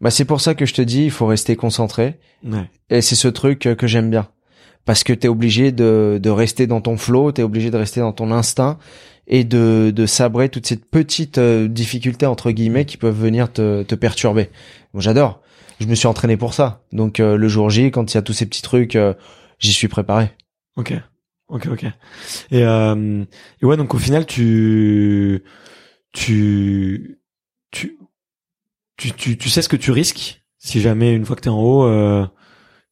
Bah c'est pour ça que je te dis, il faut rester concentré. Ouais. Et c'est ce truc que j'aime bien. Parce que t'es obligé de, de rester dans ton flow, t'es obligé de rester dans ton instinct et de, de sabrer toutes ces petites euh, difficultés entre guillemets qui peuvent venir te, te perturber. Bon, j'adore. Je me suis entraîné pour ça. Donc euh, le jour J, quand il y a tous ces petits trucs, euh, j'y suis préparé. Ok. Ok, ok. Et, euh, et ouais, donc au final, tu, tu, tu, tu, tu, tu sais ce que tu risques si jamais une fois que t'es en haut, euh,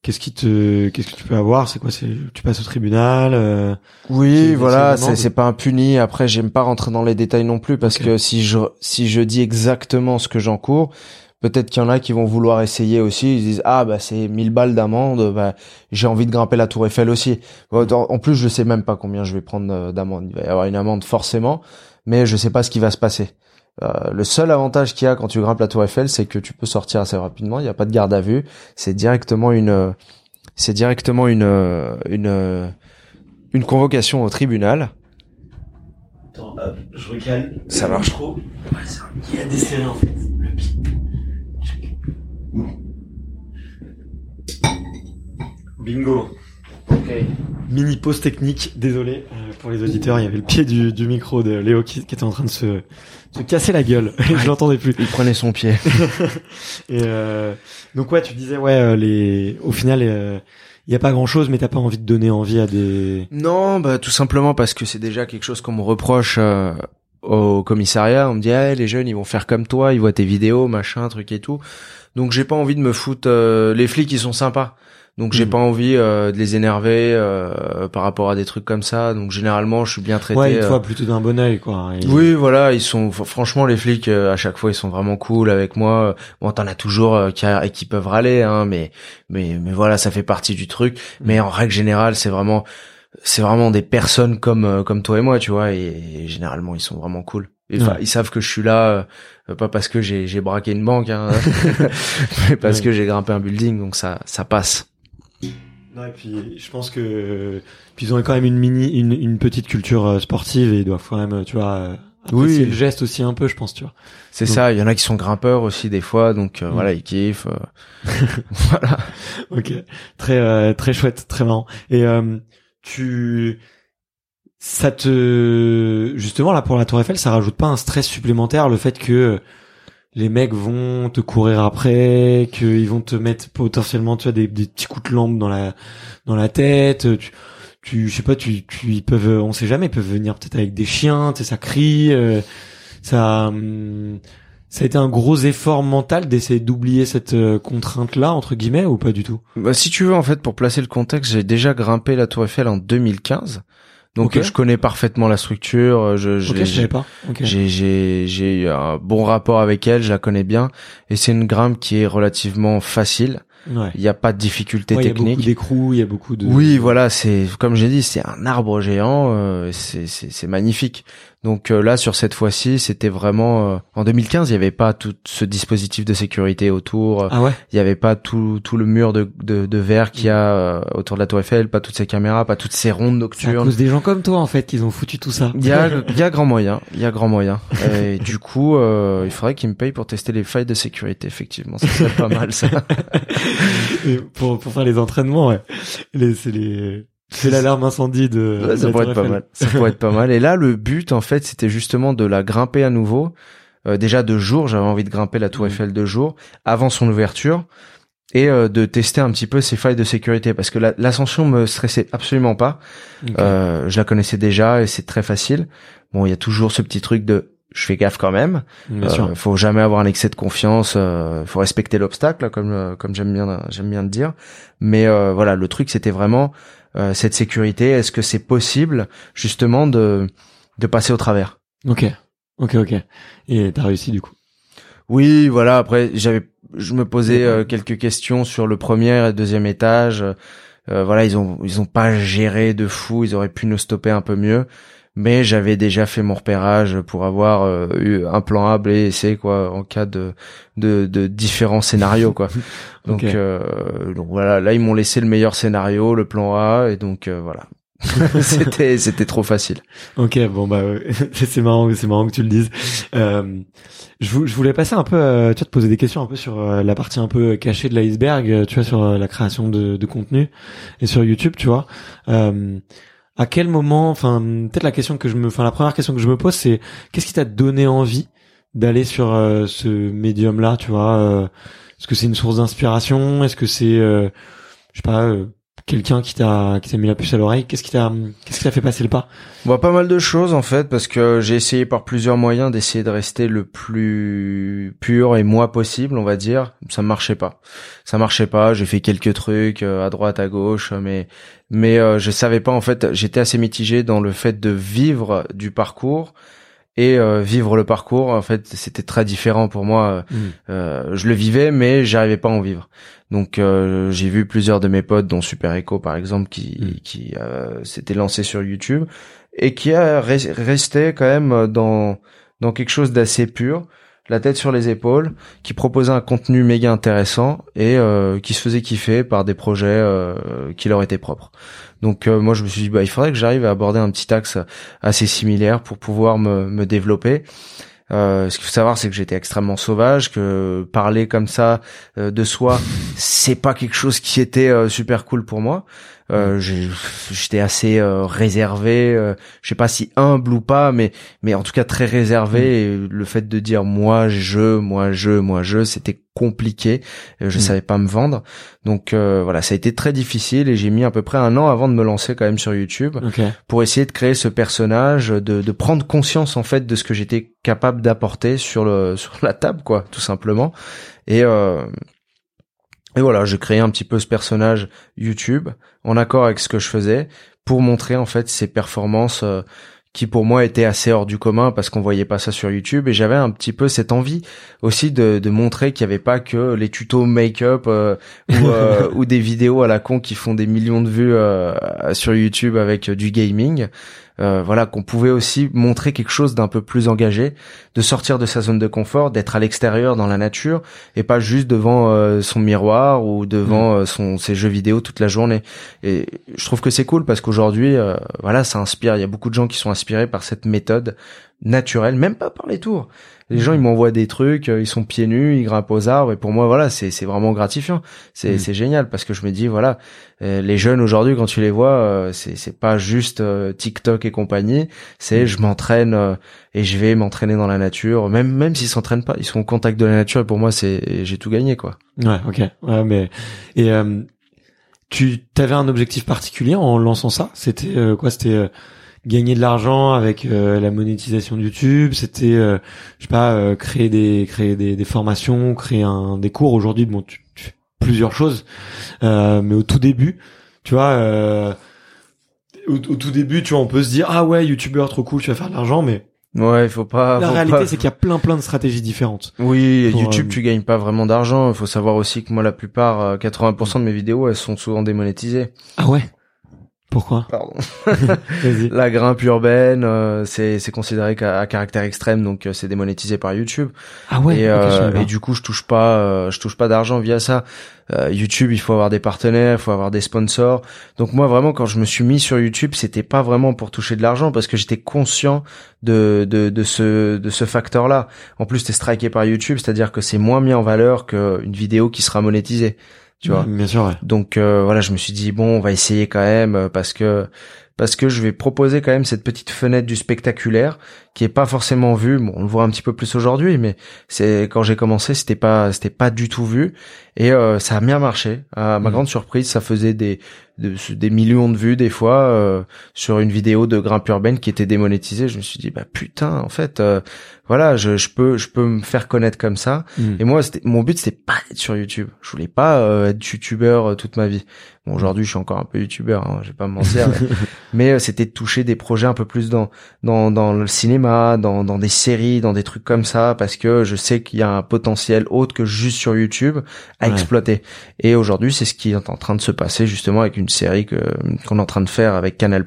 qu'est-ce qui te, qu'est-ce que tu peux avoir? C'est quoi? C'est tu passes au tribunal euh, Oui, voilà, c'est c'est pas un puni. Après, j'aime pas rentrer dans les détails non plus parce que si je si je dis exactement ce que j'encours, peut-être qu'il y en a qui vont vouloir essayer aussi. Ils disent ah bah c'est 1000 balles d'amende, bah j'ai envie de grimper la Tour Eiffel aussi. En plus, je sais même pas combien je vais prendre euh, d'amende. Il va y avoir une amende forcément, mais je sais pas ce qui va se passer. Euh, le seul avantage qu'il y a quand tu grimpes la Tour Eiffel, c'est que tu peux sortir assez rapidement. Il n'y a pas de garde à vue. C'est directement une, euh, c'est directement une, une, une convocation au tribunal. Attends, hop, je recale. Ça marche. trop. Ouais, un qui a desserré en fait. Le Bingo. Mini pause technique, désolé euh, pour les auditeurs, il y avait le pied du, du micro de Léo qui, qui était en train de se, se casser la gueule, je l'entendais plus. Il prenait son pied. Et euh, donc ouais, tu disais ouais, euh, les, au final, euh, il y a pas grand chose, mais t'as pas envie de donner envie à des. Non, bah tout simplement parce que c'est déjà quelque chose qu'on me reproche euh, au commissariat. On me dit ah, les jeunes ils vont faire comme toi, ils voient tes vidéos, machin, truc et tout. Donc j'ai pas envie de me foutre. euh, les flics ils sont sympas. Donc j'ai Mhm. pas envie euh, de les énerver euh, par rapport à des trucs comme ça. Donc généralement je suis bien traité. ouais, ils te voient plutôt d'un bon oeil quoi. Et- Oui, voilà, ils sont fr- franchement les flics euh, à chaque fois ils sont vraiment cool avec moi. Bon, t'en as toujours euh, qui, a- qui peuvent râler, hein, mais mais mais voilà, ça fait partie du truc. Mais en règle générale, c'est vraiment c'est vraiment des personnes comme euh, comme toi et moi, tu vois, et, et généralement ils sont vraiment cool. Et, Ouais. Ils savent que je suis là, euh, pas parce que j'ai j'ai braqué une banque, hein, mais parce Ouais. que j'ai grimpé un building, donc ça ça passe. Non, et puis je pense que puis ils ont quand même une mini, une, une petite culture euh, sportive et ils doivent quand même, euh, tu vois, euh, Oui. le geste aussi un peu, je pense, tu vois. C'est ça. Il y en a qui sont grimpeurs aussi des fois, donc euh, voilà, ils kiffent. euh. voilà. Ok, très euh, très chouette, très marrant. Et euh, tu, ça te, justement là pour la Tour Eiffel, ça rajoute pas un stress supplémentaire le fait que les mecs vont te courir après, qu'ils vont te mettre potentiellement, tu vois, des, des petits coups de lampe dans la dans la tête. Tu, tu, je sais pas, tu, tu, ils peuvent, on sait jamais, ils peuvent venir peut-être avec des chiens, tu sais, ça crie, euh, ça. hum, ça a été un gros effort mental d'essayer d'oublier cette euh, contrainte-là entre guillemets ou pas du tout? Bah, si tu veux, en fait, pour placer le contexte, j'ai déjà grimpé la Tour Eiffel en 2015. Donc, euh, je connais parfaitement la structure. euh, Je, je- Ok, je j'ai- savais pas. Ok. j'ai, j'ai, j'ai eu un bon rapport avec elle, je la connais bien. Et c'est une grimpe qui est relativement facile. Ouais. Il n'y a pas de difficulté Ouais, il y a beaucoup technique. d'écrous, il y a beaucoup de. Oui, voilà, c'est comme j'ai dit, c'est un arbre géant, euh, c'est magnifique. Donc euh, là, sur cette fois-ci, c'était vraiment euh, en 2015, il y avait pas tout ce dispositif de sécurité autour, Ah ouais? il y avait pas tout tout le mur de de, de verre qu'il y a euh, autour de la Tour Eiffel, pas toutes ces caméras, pas toutes ces rondes C'est à nocturnes. cause des gens comme toi en fait qu'ils ont foutu tout ça. Il y a il y a grand moyen, il y a grand moyen. Et du coup, euh, il faudrait qu'ils me payent pour tester les failles de sécurité. Effectivement, ça serait pas mal ça. Et pour pour faire les entraînements, ouais. Les, c'est les. C'est l'alarme incendie de. Ouais, ça la pourrait être pas mal. Ça pourrait être pas mal. Et là, le but, en fait, c'était justement de la grimper à nouveau. Euh, déjà de jour, j'avais envie de grimper la Tour Mhm. Eiffel de jour, avant son ouverture, et euh, de tester un petit peu ses failles de sécurité, parce que la- l'ascension me stressait absolument pas. Euh, je la connaissais déjà et c'est très facile. Bon, il y a toujours ce petit truc de je fais gaffe quand même. Bien Euh, sûr. faut jamais avoir un excès de confiance. Euh, faut respecter l'obstacle, comme euh, comme j'aime bien j'aime bien le dire. Mais euh, voilà, le truc c'était vraiment euh, cette sécurité. Est-ce que c'est possible justement de de passer au travers? Ok. Ok, ok. Et t'as réussi du coup? Oui, voilà. Après, j'avais je me posais euh, quelques questions sur le premier et deuxième étage. Euh, voilà, ils ont ils ont pas géré de fou. Ils auraient pu nous stopper un peu mieux. Mais j'avais déjà fait mon repérage pour avoir euh, eu un plan A, B et C quoi en cas de de, de différents scénarios quoi. Donc, euh, donc voilà, là ils m'ont laissé le meilleur scénario, le plan A et donc euh, voilà. c'était c'était trop facile. Ok, bon bah c'est marrant, c'est marrant que tu le dises. Euh, je, je, voulais passer un peu, euh, tu vois, te poser des questions un peu sur euh, la partie un peu cachée de l'iceberg, euh, tu vois, sur la création de, de, contenu et sur YouTube, tu vois. À quel moment, enfin, peut-être la question que je me, enfin, la première question que je me pose, c'est qu'est-ce qui t'a donné envie d'aller sur ce médium-là, tu vois Est-ce que c'est une source d'inspiration? Est-ce que c'est, je sais pas quelqu'un qui t'a qui t'a mis la puce à l'oreille Qu'est-ce qui t'a qu'est-ce qui t'a fait passer le pas? Bon, pas mal de choses en fait parce que j'ai essayé par plusieurs moyens d'essayer de rester le plus pur et moi possible, on va dire. Ça marchait pas. Ça marchait pas. J'ai fait quelques trucs euh, à droite, à gauche, mais mais euh, je savais pas en fait. J'étais assez mitigé dans le fait de vivre du parcours et euh, vivre le parcours en fait c'était très différent pour moi mm. euh, je le vivais mais j'arrivais pas à en vivre donc euh, j'ai vu plusieurs de mes potes dont Super Echo par exemple qui mm. qui s'était lancé sur YouTube et qui a resté quand même dans dans quelque chose d'assez pur la tête sur les épaules, qui proposait un contenu méga intéressant et euh, qui se faisait kiffer par des projets euh, qui leur étaient propres. Donc euh, moi je me suis dit bah il faudrait que j'arrive à aborder un petit axe assez similaire pour pouvoir me, me développer. Euh, ce qu'il faut savoir, c'est que j'étais extrêmement sauvage, que parler comme ça de soi, c'est pas quelque chose qui était super cool pour moi. Euh, j'étais assez euh, réservé, euh, je sais pas si humble ou pas, mais mais en tout cas très réservé. Mm. Et le fait de dire moi je, moi je, moi je, c'était compliqué. Je mm. savais pas me vendre, donc voilà, ça a été très difficile et j'ai mis à peu près un an avant de me lancer quand même sur YouTube pour essayer de créer ce personnage, de, de prendre conscience en fait de ce que j'étais capable d'apporter sur le sur la table, quoi, tout simplement. Et et voilà, je créé un petit peu ce personnage YouTube en accord avec ce que je faisais pour montrer en fait ses performances euh, qui pour moi étaient assez hors du commun parce qu'on voyait pas ça sur YouTube. Et j'avais un petit peu cette envie aussi de, de montrer qu'il y avait pas que les tutos make-up euh, ou, euh, ou, des vidéos à la con qui font des millions de vues sur YouTube avec du gaming euh, voilà qu'on pouvait aussi montrer quelque chose d'un peu plus engagé, de sortir de sa zone de confort, d'être à l'extérieur dans la nature et pas juste devant euh, son miroir ou devant mm. euh, son ses jeux vidéo toute la journée. Et je trouve que c'est cool parce qu'aujourd'hui voilà, ça inspire, il y a beaucoup de gens qui sont inspirés par cette méthode naturelle, même pas par les tours. Les gens, ils m'envoient des trucs, euh, ils sont pieds nus, ils grimpent aux arbres, et pour moi, voilà, c'est c'est vraiment gratifiant. C'est mm. c'est génial parce que je me dis, voilà, euh, les jeunes aujourd'hui, quand tu les vois, euh, c'est c'est pas juste TikTok et compagnie, c'est mm. je m'entraîne et je vais m'entraîner dans la nature, même même s'ils s'entraînent pas, ils sont au contact de la nature, et pour moi, c'est j'ai tout gagné, quoi. Ouais, ok, ouais, mais et tu avais un objectif particulier en lançant ça? C'était quoi? C'était gagner de l'argent avec euh, la monétisation de YouTube, c'était euh, je sais pas euh, créer des créer des, des, formations, créer un des cours aujourd'hui bon tu, tu, plusieurs choses mais au tout début, tu vois au, au, tout début, tu vois, on peut se dire ah ouais, youtubeur trop cool, tu vas faire de l'argent mais Ouais, il faut pas. La réalité, c'est qu'il y a plein plein de stratégies différentes. Oui, YouTube, tu gagnes pas vraiment d'argent. Il faut savoir aussi que moi, la plupart, 80% de mes vidéos, elles sont souvent démonétisées. Ah ouais? Pourquoi Pardon. la grimpe urbaine, euh, c'est c'est considéré à, caractère extrême, donc euh, c'est démonétisé par YouTube. Ah ouais. Et, euh, et du coup, je touche pas, je touche pas d'argent via ça. YouTube, il faut avoir des partenaires, il faut avoir des sponsors. Donc moi, vraiment, quand je me suis mis sur YouTube, c'était pas vraiment pour toucher de l'argent, parce que j'étais conscient de, de de ce de ce facteur-là. En plus, t'es striké par YouTube, c'est-à-dire que c'est moins mis en valeur qu'une vidéo qui sera monétisée tu vois. Bien sûr. Donc euh, voilà, je me suis dit bon, on va essayer quand même euh, parce que parce que je vais proposer quand même cette petite fenêtre du spectaculaire qui est pas forcément vue. Bon, on le voit un petit peu plus aujourd'hui, mais c'est quand j'ai commencé, c'était pas c'était pas du tout vu et euh, ça a bien marché. À ma mmh. grande surprise, ça faisait des des millions de vues des fois euh, sur une vidéo de grimpe urbaine qui était démonétisée. Je me suis dit bah putain, en fait, euh, voilà, je, je peux je peux me faire connaître comme ça. Mm. Et moi, mon but, c'était pas d'être sur YouTube. Je voulais pas euh, être youtubeur toute ma vie. Bon, aujourd'hui, je suis encore un peu youtubeur, hein, je vais pas me mentir, mais, c'était de toucher des projets un peu plus dans dans dans le cinéma, dans dans des séries, dans des trucs comme ça, parce que je sais qu'il y a un potentiel autre que juste sur YouTube à exploiter. Et aujourd'hui, c'est ce qui est en train de se passer justement avec une série que qu'on est en train de faire avec Canal+.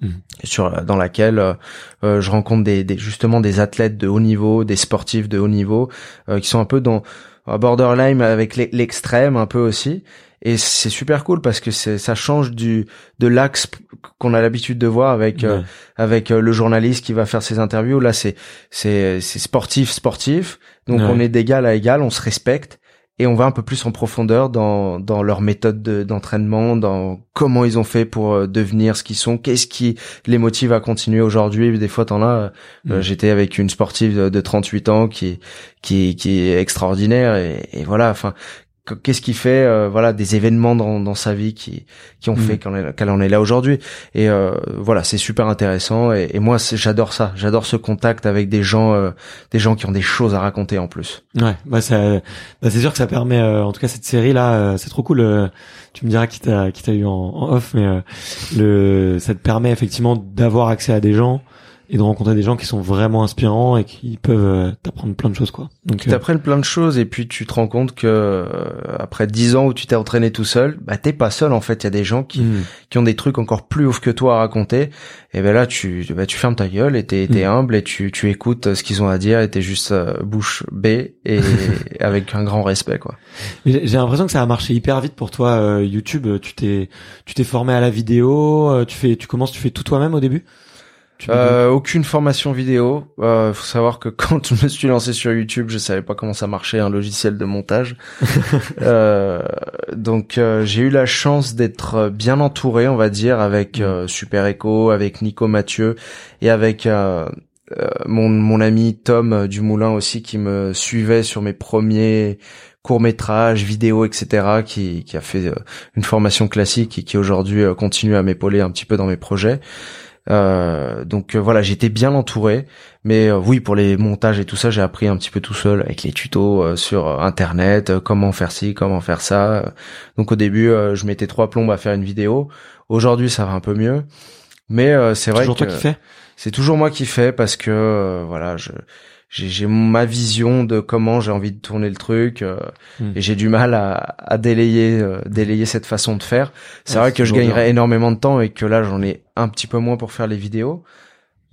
Mmh. sur dans laquelle euh, euh, je rencontre des, des, justement des athlètes de haut niveau, des sportifs de haut niveau euh, qui sont un peu dans borderline avec l'extrême un peu aussi. Et c'est super cool parce que c'est ça change du de l'axe qu'on a l'habitude de voir avec euh, avec euh, le journaliste qui va faire ses interviews. Là, c'est c'est c'est sportif sportif. Donc on est d'égal à égal, on se respecte et on va un peu plus en profondeur dans dans leur méthode d'entraînement, dans comment ils ont fait pour euh, devenir ce qu'ils sont, qu'est-ce qui les motive à continuer aujourd'hui? Des fois, t'en as. J'étais avec une sportive de, 38 ans qui qui qui est extraordinaire et, et voilà. Enfin, qu'est-ce qui fait euh, voilà des événements dans, dans sa vie qui qui ont mm. fait qu'elle en est là aujourd'hui. Et euh, voilà c'est super intéressant. Et, et moi j'adore ça. J'adore ce contact avec des gens euh, des gens qui ont des choses à raconter en plus. Ouais bah ça bah c'est sûr que ça permet en tout cas cette série là c'est trop cool. Tu me diras qui t'a qui t'a eu en, en off mais le ça te permet effectivement d'avoir accès à des gens et de rencontrer des gens qui sont vraiment inspirants et qui peuvent euh, t'apprendre plein de choses quoi. Donc tu t'apprennent plein de choses et puis tu te rends compte que euh, après dix ans où tu t'es entraîné tout seul, bah t'es pas seul en fait. Il y a des gens qui hmm. qui ont des trucs encore plus ouf que toi à raconter. Et ben là tu bah, tu fermes ta gueule et t'es es hmm. humble et tu tu écoutes ce qu'ils ont à dire et t'es juste euh, bouche bée et avec un grand respect quoi. J'ai l'impression que ça a marché hyper vite pour toi YouTube. Tu t'es tu t'es formé à la vidéo. Tu fais tu commences tu fais tout toi-même au début? Euh, aucune formation vidéo. Euh, faut savoir que quand je me suis lancé sur YouTube, je savais pas comment ça marchait un logiciel de montage. euh, donc euh, j'ai eu la chance d'être bien entouré, on va dire, avec mm. euh, Super Echo, avec Nico Mathieu et avec mon, mon ami Tom Dumoulin aussi qui me suivait sur mes premiers courts métrages, vidéos, etc. Qui, qui a fait une formation classique et qui aujourd'hui continue à m'épauler un petit peu dans mes projets. Euh, donc euh, voilà, j'étais bien entouré, mais euh, oui, pour les montages et tout ça, j'ai appris un petit peu tout seul avec les tutos sur internet, comment faire ci, comment faire ça. Donc au début, je mettais trois plombes à faire une vidéo. Aujourd'hui, ça va un peu mieux, mais c'est vrai toujours que c'est toujours moi qui fais parce que voilà, je j'ai ma vision de comment j'ai envie de tourner le truc euh, hmm. et j'ai du mal à, à délayer euh, délayer cette façon de faire. C'est vrai que je gagnerais énormément de temps et que là j'en ai un petit peu moins pour faire les vidéos.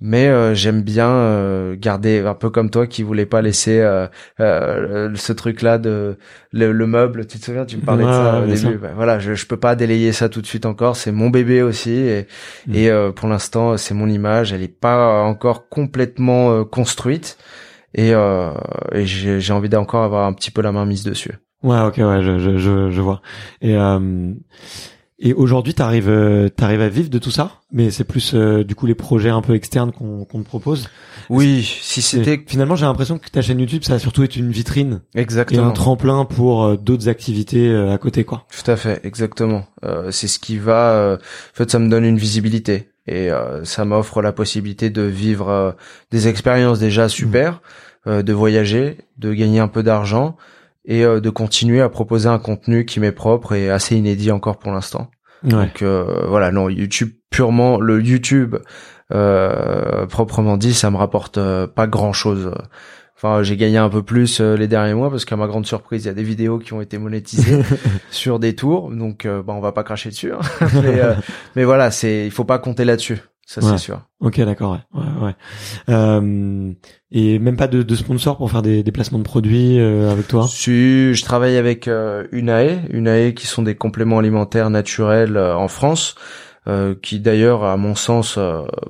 Mais euh, j'aime bien garder un peu comme toi qui voulais pas laisser ce truc là de le, meuble tu te souviens tu me parlais de ça au début bah, voilà je, je peux pas délayer ça tout de suite encore c'est mon bébé aussi et, hmm. et pour l'instant c'est mon image elle est pas encore complètement construite et, euh, et j'ai envie d'encore avoir un petit peu la main mise dessus. Ouais, ok, ouais, je, je, je, je vois. Et euh, et aujourd'hui, t'arrives euh, t'arrives à vivre de tout ça, mais c'est plus euh, du coup les projets un peu externes qu'on qu'on te propose? Oui, si c'était finalement j'ai l'impression que ta chaîne YouTube ça a surtout été une vitrine, exactement, et un tremplin pour euh, d'autres activités à côté quoi. Tout à fait, exactement. c'est ce qui va. en fait, ça me donne une visibilité et ça m'offre la possibilité de vivre des expériences déjà super. Euh, de voyager, de gagner un peu d'argent et euh, de continuer à proposer un contenu qui m'est propre et assez inédit encore pour l'instant. Donc euh, voilà, non, YouTube purement le YouTube proprement dit, ça me rapporte pas grand chose. Enfin, j'ai gagné un peu plus les derniers mois parce qu'à ma grande surprise, il y a des vidéos qui ont été monétisées sur des tours. Donc, bah, on va pas cracher dessus. Hein. mais, mais, voilà, c'est, il faut pas compter là-dessus ça c'est sûr. Ok, d'accord. Ouais, ouais. Euh, et même pas de, de sponsor pour faire des, des placements de produits euh, avec toi? Si, je travaille avec euh, Unae, Unae qui sont des compléments alimentaires naturels euh, en France, euh, qui d'ailleurs, à mon sens,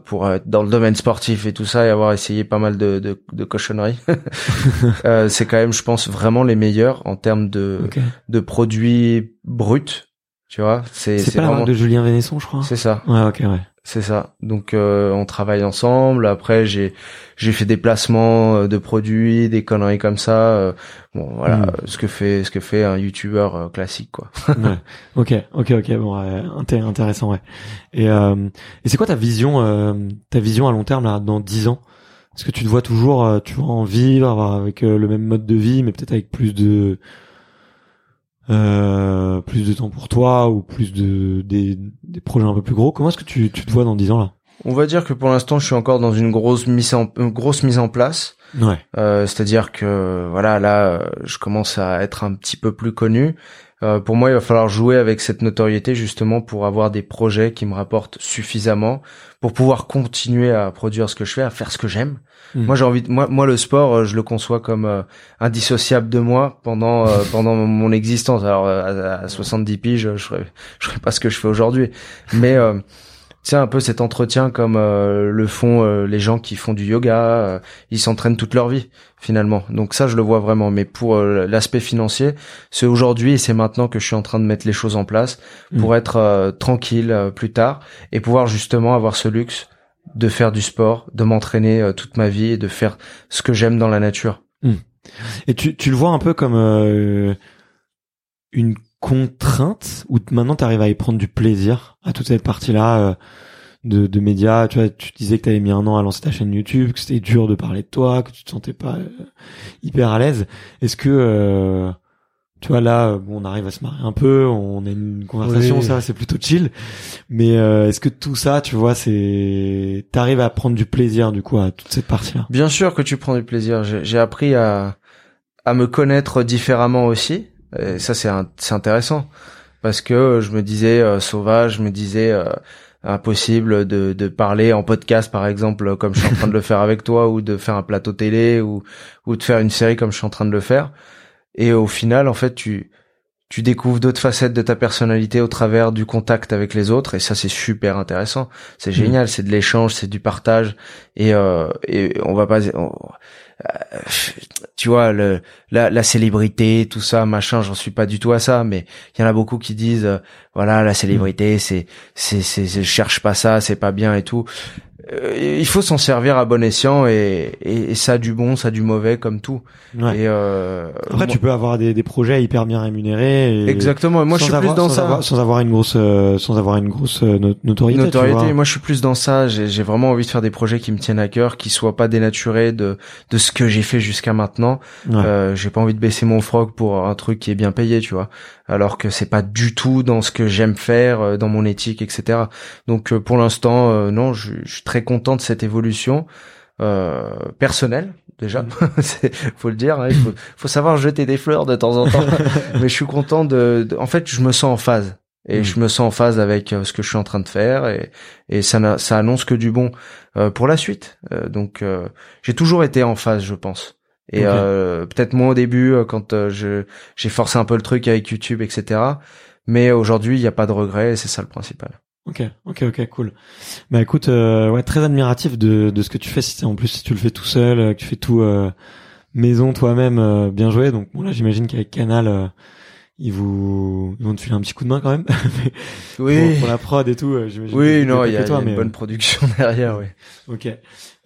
pour être dans le domaine sportif et tout ça, et avoir essayé pas mal de, de, de cochonneries, c'est quand même, je pense, vraiment les meilleurs en termes de de produits bruts. Tu vois, c'est c'est pas vraiment... de Julien Vénesson, je crois. C'est ça. Ouais, ok, ouais. C'est ça. Donc euh, on travaille ensemble. Après j'ai j'ai fait des placements euh, de produits, des conneries comme ça. Euh, bon voilà hmm. ce que fait ce que fait un youtubeur classique quoi. ouais. Ok ok ok bon intéressant ouais. Et et c'est quoi ta vision ta vision à long terme là dans dix ans? Est-ce que tu te vois toujours tu vois en vivre avec le même mode de vie mais peut-être avec plus de euh, plus de temps pour toi ou plus de des, des projets un peu plus gros. Comment est-ce que tu, tu te vois dans 10 ans là? On va dire que pour l'instant, je suis encore dans une grosse mise en grosse mise en place. Ouais. Euh, c'est-à-dire que voilà, là, je commence à être un petit peu plus connu, Euh, pour moi, il va falloir jouer avec cette notoriété justement pour avoir des projets qui me rapportent suffisamment pour pouvoir continuer à produire ce que je fais, à faire ce que j'aime. Mm. Moi, j'ai envie. De, moi, moi, le sport, euh, je le conçois comme euh, indissociable de moi pendant euh, pendant mon existence. Alors, à, à 70 piges, je ferais je ferais pas ce que je fais aujourd'hui, mais c'est un peu cet entretien comme euh, le font euh, les gens qui font du yoga, euh, ils s'entraînent toute leur vie finalement. Donc ça je le vois vraiment mais pour l'aspect financier, c'est aujourd'hui et c'est maintenant que je suis en train de mettre les choses en place pour Mm. être tranquille plus tard et pouvoir justement avoir ce luxe de faire du sport, de m'entraîner toute ma vie et de faire ce que j'aime dans la nature. Et tu, tu le vois un peu comme euh, une contrainte ou maintenant tu arrives à y prendre du plaisir à toute cette partie-là euh, de, de médias. Tu vois, tu disais que tu avais mis un an à lancer ta chaîne YouTube, que c'était dur de parler de toi, que tu te sentais pas euh, hyper à l'aise. Est-ce que euh, tu vois là, bon, on arrive à se marrer un peu, on a une conversation, Oui. ça c'est plutôt chill. Mais euh, est-ce que tout ça, tu vois, c'est t'arrives à prendre du plaisir du coup à toute cette partie-là? Bien sûr que tu prends du plaisir. J'ai j'ai appris à, à me connaître différemment aussi. Et ça, c'est intéressant. Parce que je me disais euh, sauvage, je me disais euh, impossible de, de parler en podcast, par exemple, comme je suis en train de le faire avec toi, ou de faire un plateau télé, ou, ou de faire une série comme je suis en train de le faire. Et au final, en fait, tu, tu découvres d'autres facettes de ta personnalité au travers du contact avec les autres et ça c'est super intéressant c'est génial c'est de l'échange c'est du partage et euh, et on va pas on- euh, tu vois le la, la célébrité tout ça machin j'en suis pas du tout à ça mais il y en a beaucoup qui disent euh, voilà la célébrité c'est c'est c'est c'est- je cherche pas ça c'est pas bien et tout Euh, il faut s'en servir à bon escient et, et, et ça a du bon ça a du mauvais comme tout Ouais. et euh, Après, moi- tu peux avoir des, des projets hyper bien rémunérés. Et exactement et moi je suis avoir- plus dans sans ça avoir- sans avoir une grosse, euh, sans avoir une grosse euh, no- notoriété. tu notoriété. vois. Moi, je suis plus dans ça. J'ai j'ai vraiment envie de faire des projets qui me tiennent à cœur, qui soient pas dénaturés de de ce que j'ai fait jusqu'à maintenant. Ouais. Euh, j'ai pas envie de baisser mon froc pour un truc qui est bien payé, tu vois. Alors que c'est pas du tout dans ce que j'aime faire, euh, dans mon éthique, etc. Donc, euh, pour l'instant, euh, non, je, je suis très content de cette évolution euh, personnelle. Déjà, Mm. Faut le dire. hein, faut, faut savoir jeter des fleurs de temps en temps. Mais je suis content de, de- En fait, je me sens en phase et Mm. je me sens en phase avec euh, ce que je suis en train de faire et, et ça, n'a- ça annonce que du bon euh, pour la suite. Euh, donc, euh, j'ai toujours été en phase, je pense. Et euh, peut-être moins au début euh, quand euh, je j'ai forcé un peu le truc avec YouTube, etc. Mais aujourd'hui, il n'y a pas de regret et c'est ça le principal. Ok, ok, ok, cool. Bah écoute, euh, ouais, très admiratif de, de ce que tu fais. Si en plus, si tu le fais tout seul, euh, que tu fais tout euh, maison toi-même, euh, bien joué. Donc bon là, j'imagine qu'avec Canal, euh, ils vous, ils vont te filer un petit coup de main quand même. Mais pour, pour la prod et tout, euh, j'imagine. oui, non, il y a, que toi, il y a mais, une bonne production derrière, oui. Ok.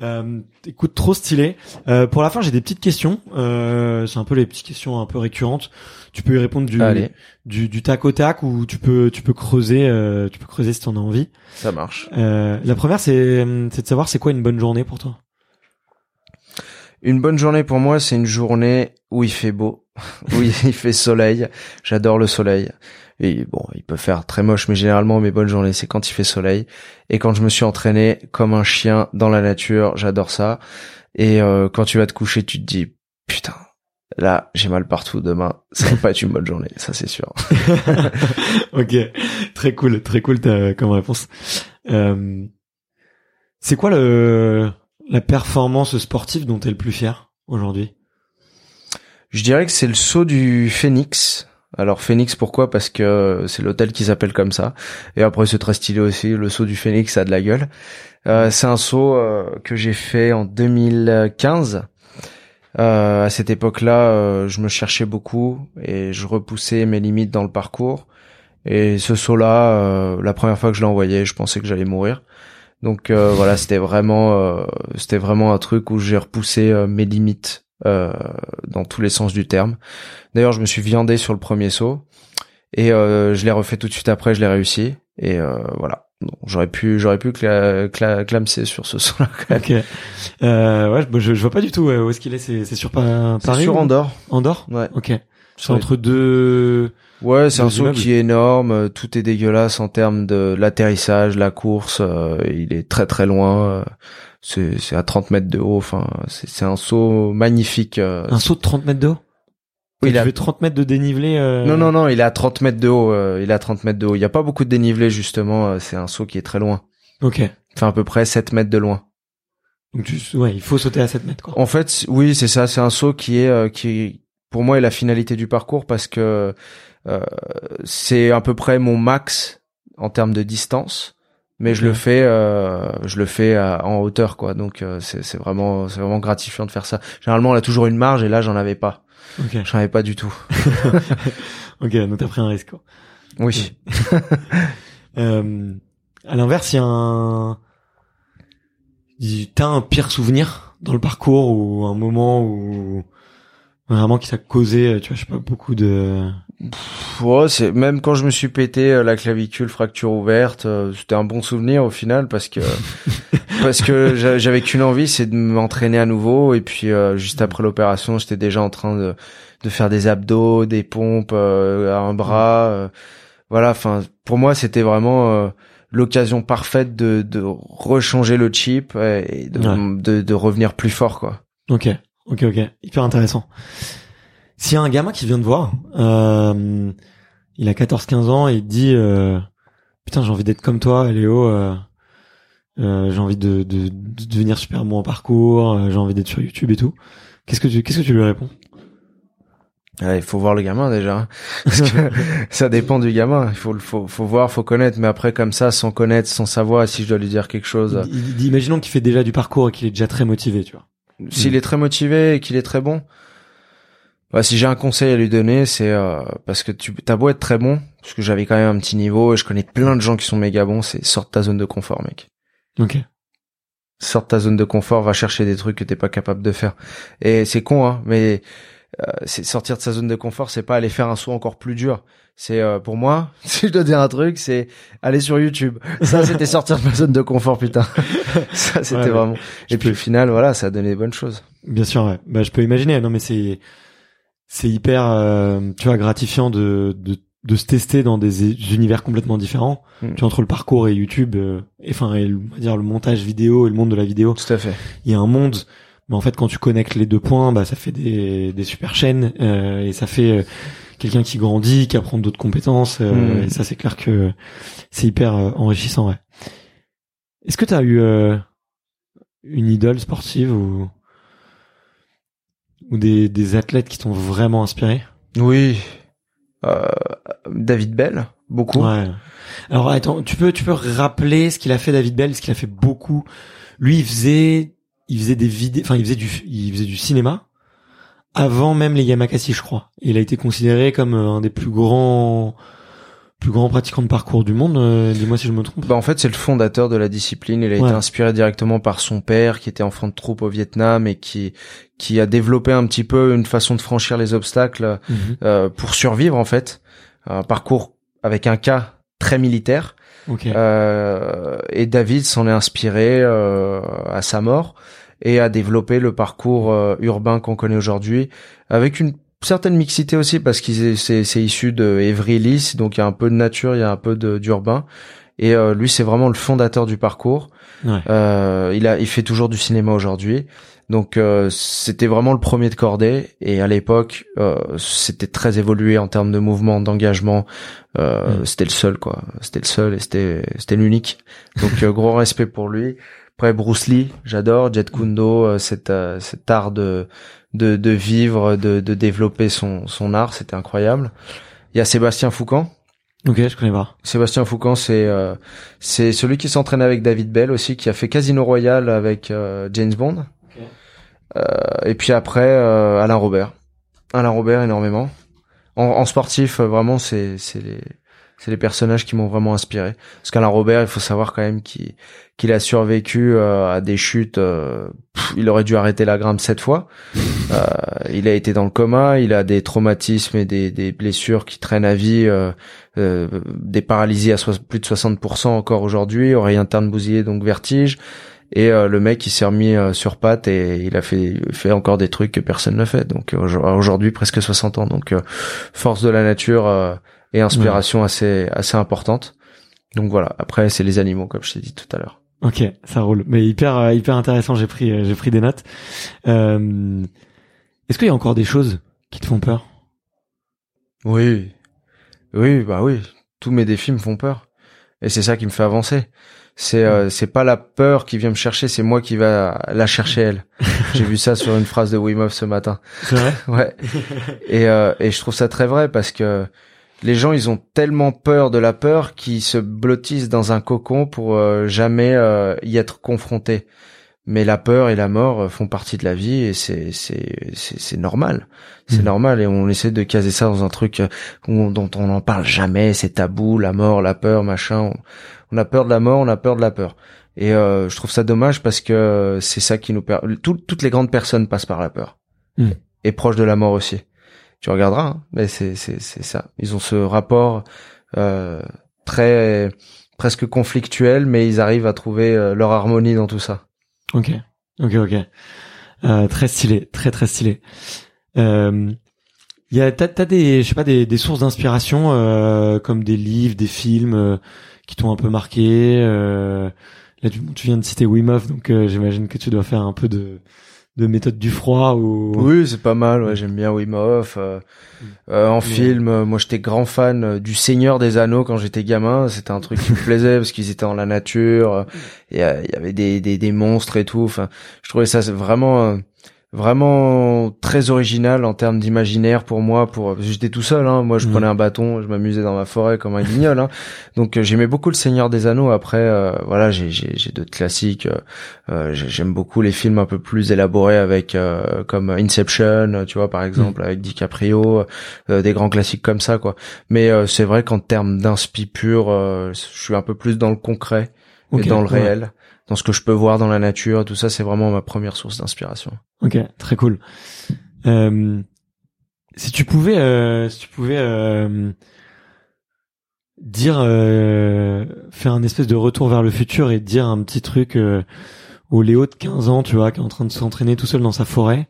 Euh, écoute, trop stylé. Euh, pour la fin, j'ai des petites questions. Euh, c'est un peu les petites questions un peu récurrentes. Tu peux y répondre du, Allez, du, du tac au tac ou tu peux, tu peux creuser, euh, tu peux creuser si t'en as envie. ça marche. Euh, la première, c'est, c'est de savoir c'est quoi une bonne journée pour toi? Une bonne journée pour moi, c'est une journée où il fait beau, où il fait soleil. J'adore le soleil. Et bon, il peut faire très moche, mais généralement mes bonnes journées, c'est quand il fait soleil et quand je me suis entraîné comme un chien dans la nature. J'adore ça. Et euh, quand tu vas te coucher, tu te dis putain, là j'ai mal partout. Demain, ça va pas être une bonne journée, ça c'est sûr. ok, très cool, très cool ta- comme réponse. Euh, c'est quoi le la performance sportive dont t'es le plus fier aujourd'hui? Je dirais que c'est le saut du phénix. Alors phénix pourquoi? Parce que c'est l'hôtel qui s'appelle comme ça. Et après c'est très stylé aussi. Le saut du phénix ça a de la gueule. Euh, c'est un saut euh, que j'ai fait en 2015. Euh, à cette époque-là, euh, je me cherchais beaucoup et je repoussais mes limites dans le parcours. Et ce saut-là, la première fois que je l'ai envoyé, je pensais que j'allais mourir. Donc voilà, c'était vraiment, c'était vraiment un truc où j'ai repoussé mes limites euh, dans tous les sens du terme. D'ailleurs, je me suis viandé sur le premier saut et euh, je l'ai refait tout de suite après, je l'ai réussi et euh, voilà. J'aurais pu, j'aurais pu cla cla clamser sur ce saut-là. quand même. Ok. Euh, ouais, je, je, vois pas du tout où est-ce qu'il est. C'est, c'est sur Pa- C'est Paris sur Andorre. Andorre? Ouais. Ok. C'est entre deux. Ouais, c'est un saut qui est énorme, euh, tout est dégueulasse en termes de l'atterrissage, la course, euh, il est très très loin, euh, c'est à 30 mètres de haut, enfin c'est un saut magnifique. euh, Un saut de 30 mètres de haut. Oui, il a- fait 30 mètres de dénivelé. euh, Non, non, non, il est à 30 mètres de haut. euh, il est à 30 mètres de haut. Il y a pas beaucoup de dénivelé justement. euh, c'est un saut qui est très loin. Ok. Enfin à peu près 7 mètres de loin. Donc tu, ouais, il faut sauter à 7 mètres quoi. En fait, oui, c'est ça. C'est un saut qui est euh, qui pour moi est la finalité du parcours parce que euh, c'est à peu près mon max en termes de distance. Mais je le fais, euh, je le fais à- en hauteur, quoi. Donc euh, c'est vraiment, c'est vraiment gratifiant de faire ça. Généralement, on a toujours une marge, et là, j'en avais pas. Ok. J'en avais pas du tout. Ok, donc t'as pris un risque quoi. Oui. Euh, à l'inverse, il y a un, t'as un pire souvenir dans le parcours ou un moment où vraiment qui t'a causé, tu vois, je sais pas, beaucoup de. Pff, ouais, c'est même quand je me suis pété euh, la clavicule fracture ouverte, euh, c'était un bon souvenir au final parce que parce que j'a- j'avais qu'une envie, c'est de m'entraîner à nouveau et puis euh, juste après l'opération, j'étais déjà en train de de faire des abdos, des pompes euh, à un bras, euh, voilà. Enfin, pour moi, c'était vraiment euh, l'occasion parfaite de de rechanger le chip et de, Ouais. de de revenir plus fort, quoi. Ok, ok, ok, hyper intéressant. S'il y a un gamin qui vient te voir, euh, il a 14-15 ans et il te dit euh, putain j'ai envie d'être comme toi, Léo. Euh, euh, j'ai envie de, de, de devenir super bon en parcours, euh, j'ai envie d'être sur YouTube et tout. Qu'est-ce que tu qu'est-ce que tu lui réponds? Il faut voir le gamin déjà, parce que ça dépend du gamin. Il faut, le- faut, faut voir, faut connaître. Mais après, comme ça, sans connaître, sans savoir, si je dois lui dire quelque chose, Il- il dit, Imaginons qu'il fait déjà du parcours et qu'il est déjà très motivé, tu vois. s'il est très motivé et qu'il est très bon, bah, si j'ai un conseil à lui donner, c'est euh, parce que tu t'as beau être très bon, parce que j'avais quand même un petit niveau et je connais plein de gens qui sont méga bons. C'est sort de ta zone de confort, mec. Ok. Sors de ta zone de confort, va chercher des trucs que t'es pas capable de faire. Et c'est con, hein, mais euh, c'est sortir de sa zone de confort, c'est pas aller faire un saut encore plus dur. C'est euh, pour moi, si je dois dire un truc, c'est aller sur YouTube. Ça, c'était sortir de ma zone de confort, putain. Ça, c'était Ouais, vraiment. Et puis peux- au final, voilà, ça a donné des bonnes choses. Bien sûr, ouais. Bah, je peux imaginer. Non, mais c'est c'est hyper, euh, tu vois, gratifiant de, de de se tester dans des univers complètement différents. Mm. Tu vois, entre le parcours et YouTube, euh, et enfin, et on va dire le montage vidéo et le monde de la vidéo, Tout à fait. il y a un monde. Mais en fait, quand tu connectes les deux points, bah, ça fait des des super chaînes euh, et ça fait euh, quelqu'un qui grandit, qui apprend d'autres compétences. euh, Mm. Et ça, c'est clair que c'est hyper euh, enrichissant, ouais. Est-ce que tu as eu euh, une idole sportive ou ou des, des athlètes qui t'ont vraiment inspiré? Oui. Euh, David Bell, beaucoup. Ouais. Alors attends, tu peux tu peux rappeler ce qu'il a fait David Bell, ce qu'il a fait beaucoup. Lui, il faisait il faisait des vidéos, enfin il faisait du il faisait du cinéma avant même les Yamakasi, je crois. Il a été considéré comme euh, un des plus grands plus grands pratiquants de parcours du monde. euh, Dis-moi si je me trompe. Bah en fait c'est le fondateur de la discipline. Il a Ouais. été inspiré directement par son père qui était enfant de troupe au Vietnam et qui qui a développé un petit peu une façon de franchir les obstacles Mhm. euh, pour survivre en fait. Un parcours avec un cas très militaire. Ok. Euh, et David s'en est inspiré euh, à sa mort et a développé le parcours euh, urbain qu'on connaît aujourd'hui avec une certaine mixité aussi parce qu'il est- c'est c'est issu de Évry-Lys donc il y a un peu de nature, il y a un peu d'urbain et euh, lui c'est vraiment le fondateur du parcours. Ouais. Euh, il a il fait toujours du cinéma aujourd'hui. Donc euh, c'était vraiment le premier de cordée et à l'époque euh, c'était très évolué en termes de mouvement, d'engagement. Euh. C'était le seul quoi, c'était le seul et c'était c'était l'unique. Donc euh, gros respect pour lui. Après Bruce Lee, j'adore Jet Kundo, euh, cet euh, cet art de de de vivre, de de développer son son art, c'était incroyable. Il y a Sébastien Foucan. Ok, je connais pas. Sébastien Foucan, c'est euh, c'est celui qui s'entraîne avec David Bell aussi, qui a fait Casino Royale avec euh, James Bond. Euh, et puis après euh, Alain Robert. Alain Robert énormément. En, en sportif, euh, vraiment, c'est c'est les c'est les personnages qui m'ont vraiment inspiré. Parce qu'Alain Robert, il faut savoir quand même qu'il qu'il a survécu euh, à des chutes. euh, pff, il aurait dû arrêter la grimpe sept fois. Euh, il a été dans le coma. Il a des traumatismes et des, des blessures qui traînent à vie. euh, euh, des paralysies à plus de 60% encore aujourd'hui, oreille interne bousillée, donc vertige. Et euh, le mec, il s'est remis sur pattes et il a fait, fait encore des trucs que personne ne fait. Donc aujourd'hui, presque 60 ans. Donc force de la nature euh, et inspiration assez assez importante. Donc voilà. Après, c'est les animaux, comme je t'ai dit tout à l'heure. Ok, ça roule. Mais hyper euh, hyper intéressant. J'ai pris euh, j'ai pris des notes. Euh, Est-ce qu'il y a encore des choses qui te font peur? Oui, oui, bah oui. Tous mes défis me font peur, et c'est ça qui me fait avancer. C'est euh, c'est pas la peur qui vient me chercher, c'est moi qui va la chercher elle. J'ai vu ça sur une phrase de Wim Hof ce matin. C'est vrai? Ouais. Et euh, et je trouve ça très vrai parce que les gens ils ont tellement peur de la peur qu'ils se blottissent dans un cocon pour euh, jamais euh, y être confrontés. Mais la peur et la mort euh, font partie de la vie et c'est c'est c'est, c'est normal. C'est Mhm. normal et on essaie de caser ça dans un truc euh, où- dont on n'en parle jamais, c'est tabou, la mort, la peur, machin. On, on a peur de la mort, on a peur de la peur. Et euh, je trouve ça dommage parce que c'est ça qui nous per... tout- toutes les grandes personnes passent par la peur. Mhm. Et proche de la mort aussi. Tu regarderas, hein, mais c'est ça. Ils ont ce rapport euh, très presque conflictuel, mais ils arrivent à trouver euh, leur harmonie dans tout ça. Ok, ok, ok. Euh, très stylé, très très stylé. Euh, y a, t'as, t'as des, je sais pas, des, des sources d'inspiration euh, comme des livres, des films euh, qui t'ont un peu marqué. Euh, là, tu, tu viens de citer Wim Hof, donc euh, j'imagine que tu dois faire un peu de, de méthode du froid ou. Oui, c'est pas mal. Ouais, j'aime bien Wim Hof. euh, euh, en film, euh, moi j'étais grand fan euh, du Seigneur des Anneaux quand j'étais gamin. C'était un truc qui me plaisait parce qu'ils étaient dans la nature. euh, il y avait des, des des monstres et tout. Enfin, je trouvais ça c'est vraiment euh, vraiment très original en termes d'imaginaire pour moi. Pour j'étais tout seul. Hein. Moi, je Mhm. prenais un bâton, je m'amusais dans ma forêt comme un guignol. Hein. Donc euh, j'aimais beaucoup le Seigneur des Anneaux. Après, euh, voilà, j'ai j'ai j'ai d'autres classiques. euh, euh, j'ai- j'aime beaucoup les films un peu plus élaborés avec euh, comme Inception, tu vois par exemple avec DiCaprio, euh, des grands classiques comme ça quoi. Mais euh, c'est vrai qu'en termes d'inspi pur, euh, je suis un peu plus dans le concret Ok, et dans le ouais. réel, dans ce que je peux voir dans la nature. Tout ça, c'est vraiment ma première source d'inspiration. Ok, très cool. Euh, si tu pouvais, euh, si tu pouvais euh, dire, faire un espèce de retour vers le futur et dire un petit truc au Léo de 15 ans, tu vois, qui est en train de s'entraîner tout seul dans sa forêt,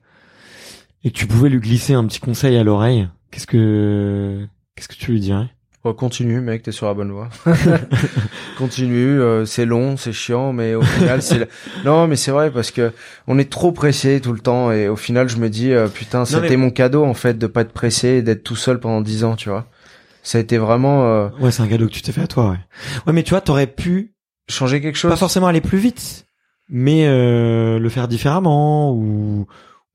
et que tu pouvais lui glisser un petit conseil à l'oreille, qu'est-ce que, qu'est-ce que tu lui dirais? Oh, continue, mec, t'es sur la bonne voie. continue, euh, c'est long, c'est chiant, mais au final, c'est la- non, mais c'est vrai parce que on est trop pressé tout le temps et au final, je me dis euh, putain, c'était mais- mon cadeau en fait de pas être pressé et d'être tout seul pendant dix ans, tu vois. Ça a été vraiment euh, Ouais, c'est un cadeau que tu t'es fait à toi, ouais. Ouais, mais tu vois, t'aurais pu changer quelque chose. pas forcément aller plus vite, mais euh, le faire différemment ou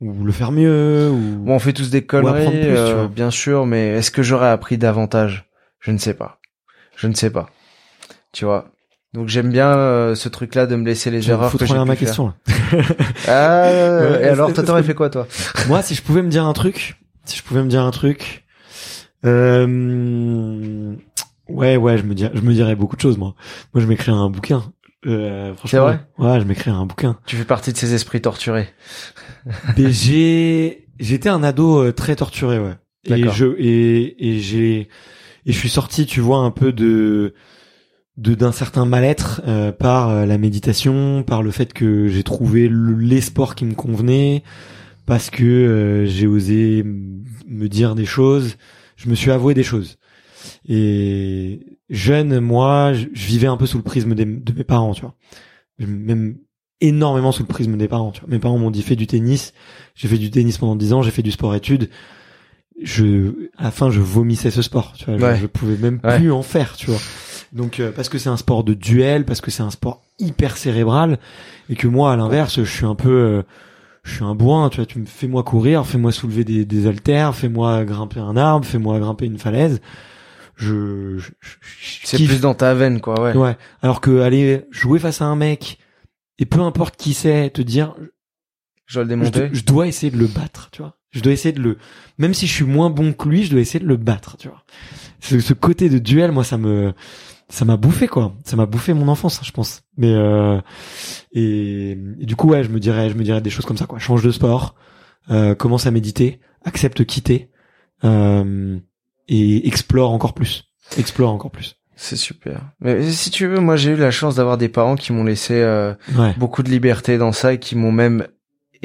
ou le faire mieux ou Bon, on fait tous des conneries, plus, euh, bien sûr, mais est-ce que j'aurais appris davantage? Je ne sais pas. Je ne sais pas. Tu vois. Donc j'aime bien euh, ce truc-là de me laisser les erreurs faut que j'ai pu ma faire. question. là. Ah, Ouais, et alors toi t'aurais fait quoi toi? Moi, si je pouvais me dire un truc, si je pouvais me dire un truc, euh, ouais, ouais, je me dirais, je me dirais beaucoup de choses, moi. Moi, je m'écrirais un bouquin. Euh, franchement, C'est vrai? Ouais, je m'écrirais un bouquin. Tu fais partie de ces esprits torturés. J'ai, j'étais un ado euh, très torturé, ouais. Et je, et, et j'ai, et je suis sorti, tu vois, un peu de, d'un certain mal-être euh, par euh, la méditation, par le fait que j'ai trouvé le- les sports qui me convenaient, parce que euh, j'ai osé me dire des choses, je me suis avoué des choses. Et jeune, moi, je, vivais un peu sous le prisme de mes parents, tu vois. Même énormément sous le prisme des parents. Tu vois. Mes parents m'ont dit fais du tennis. J'ai fait du tennis pendant 10 ans. J'ai fait du sport-études. Je, à la fin, je vomissais ce sport. Tu vois. Je- Ouais. Je, pouvais même Ouais. plus en faire. Tu vois. Donc euh, parce que c'est un sport de duel, parce que c'est un sport hyper cérébral, et que moi, à l'inverse, je suis un peu, euh, je suis un bourrin. Tu vois, tu me fais-moi courir, fais-moi soulever des, des haltères, fais-moi grimper un arbre, fais-moi grimper une falaise. Je, je, je- je C'est plus dans ta veine quoi, ouais. Ouais. Alors que aller jouer face à un mec et peu importe qui c'est, te dire, Je dois le je, démonter. je dois essayer de le battre, tu vois. Je dois essayer de le, même si je suis moins bon que lui, je dois essayer de le battre, tu vois. Ce, ce côté de duel, moi, ça me, ça m'a bouffé quoi. Ça m'a bouffé mon enfance, je pense. Mais euh, et, et du coup, ouais, je me dirais, je me dirais des choses comme ça quoi. Change de sport, euh, commence à méditer, accepte quitter euh, et explore encore plus. Explore encore plus. C'est super. Mais si tu veux, moi j'ai eu la chance d'avoir des parents qui m'ont laissé euh, Ouais. beaucoup de liberté dans ça et qui m'ont même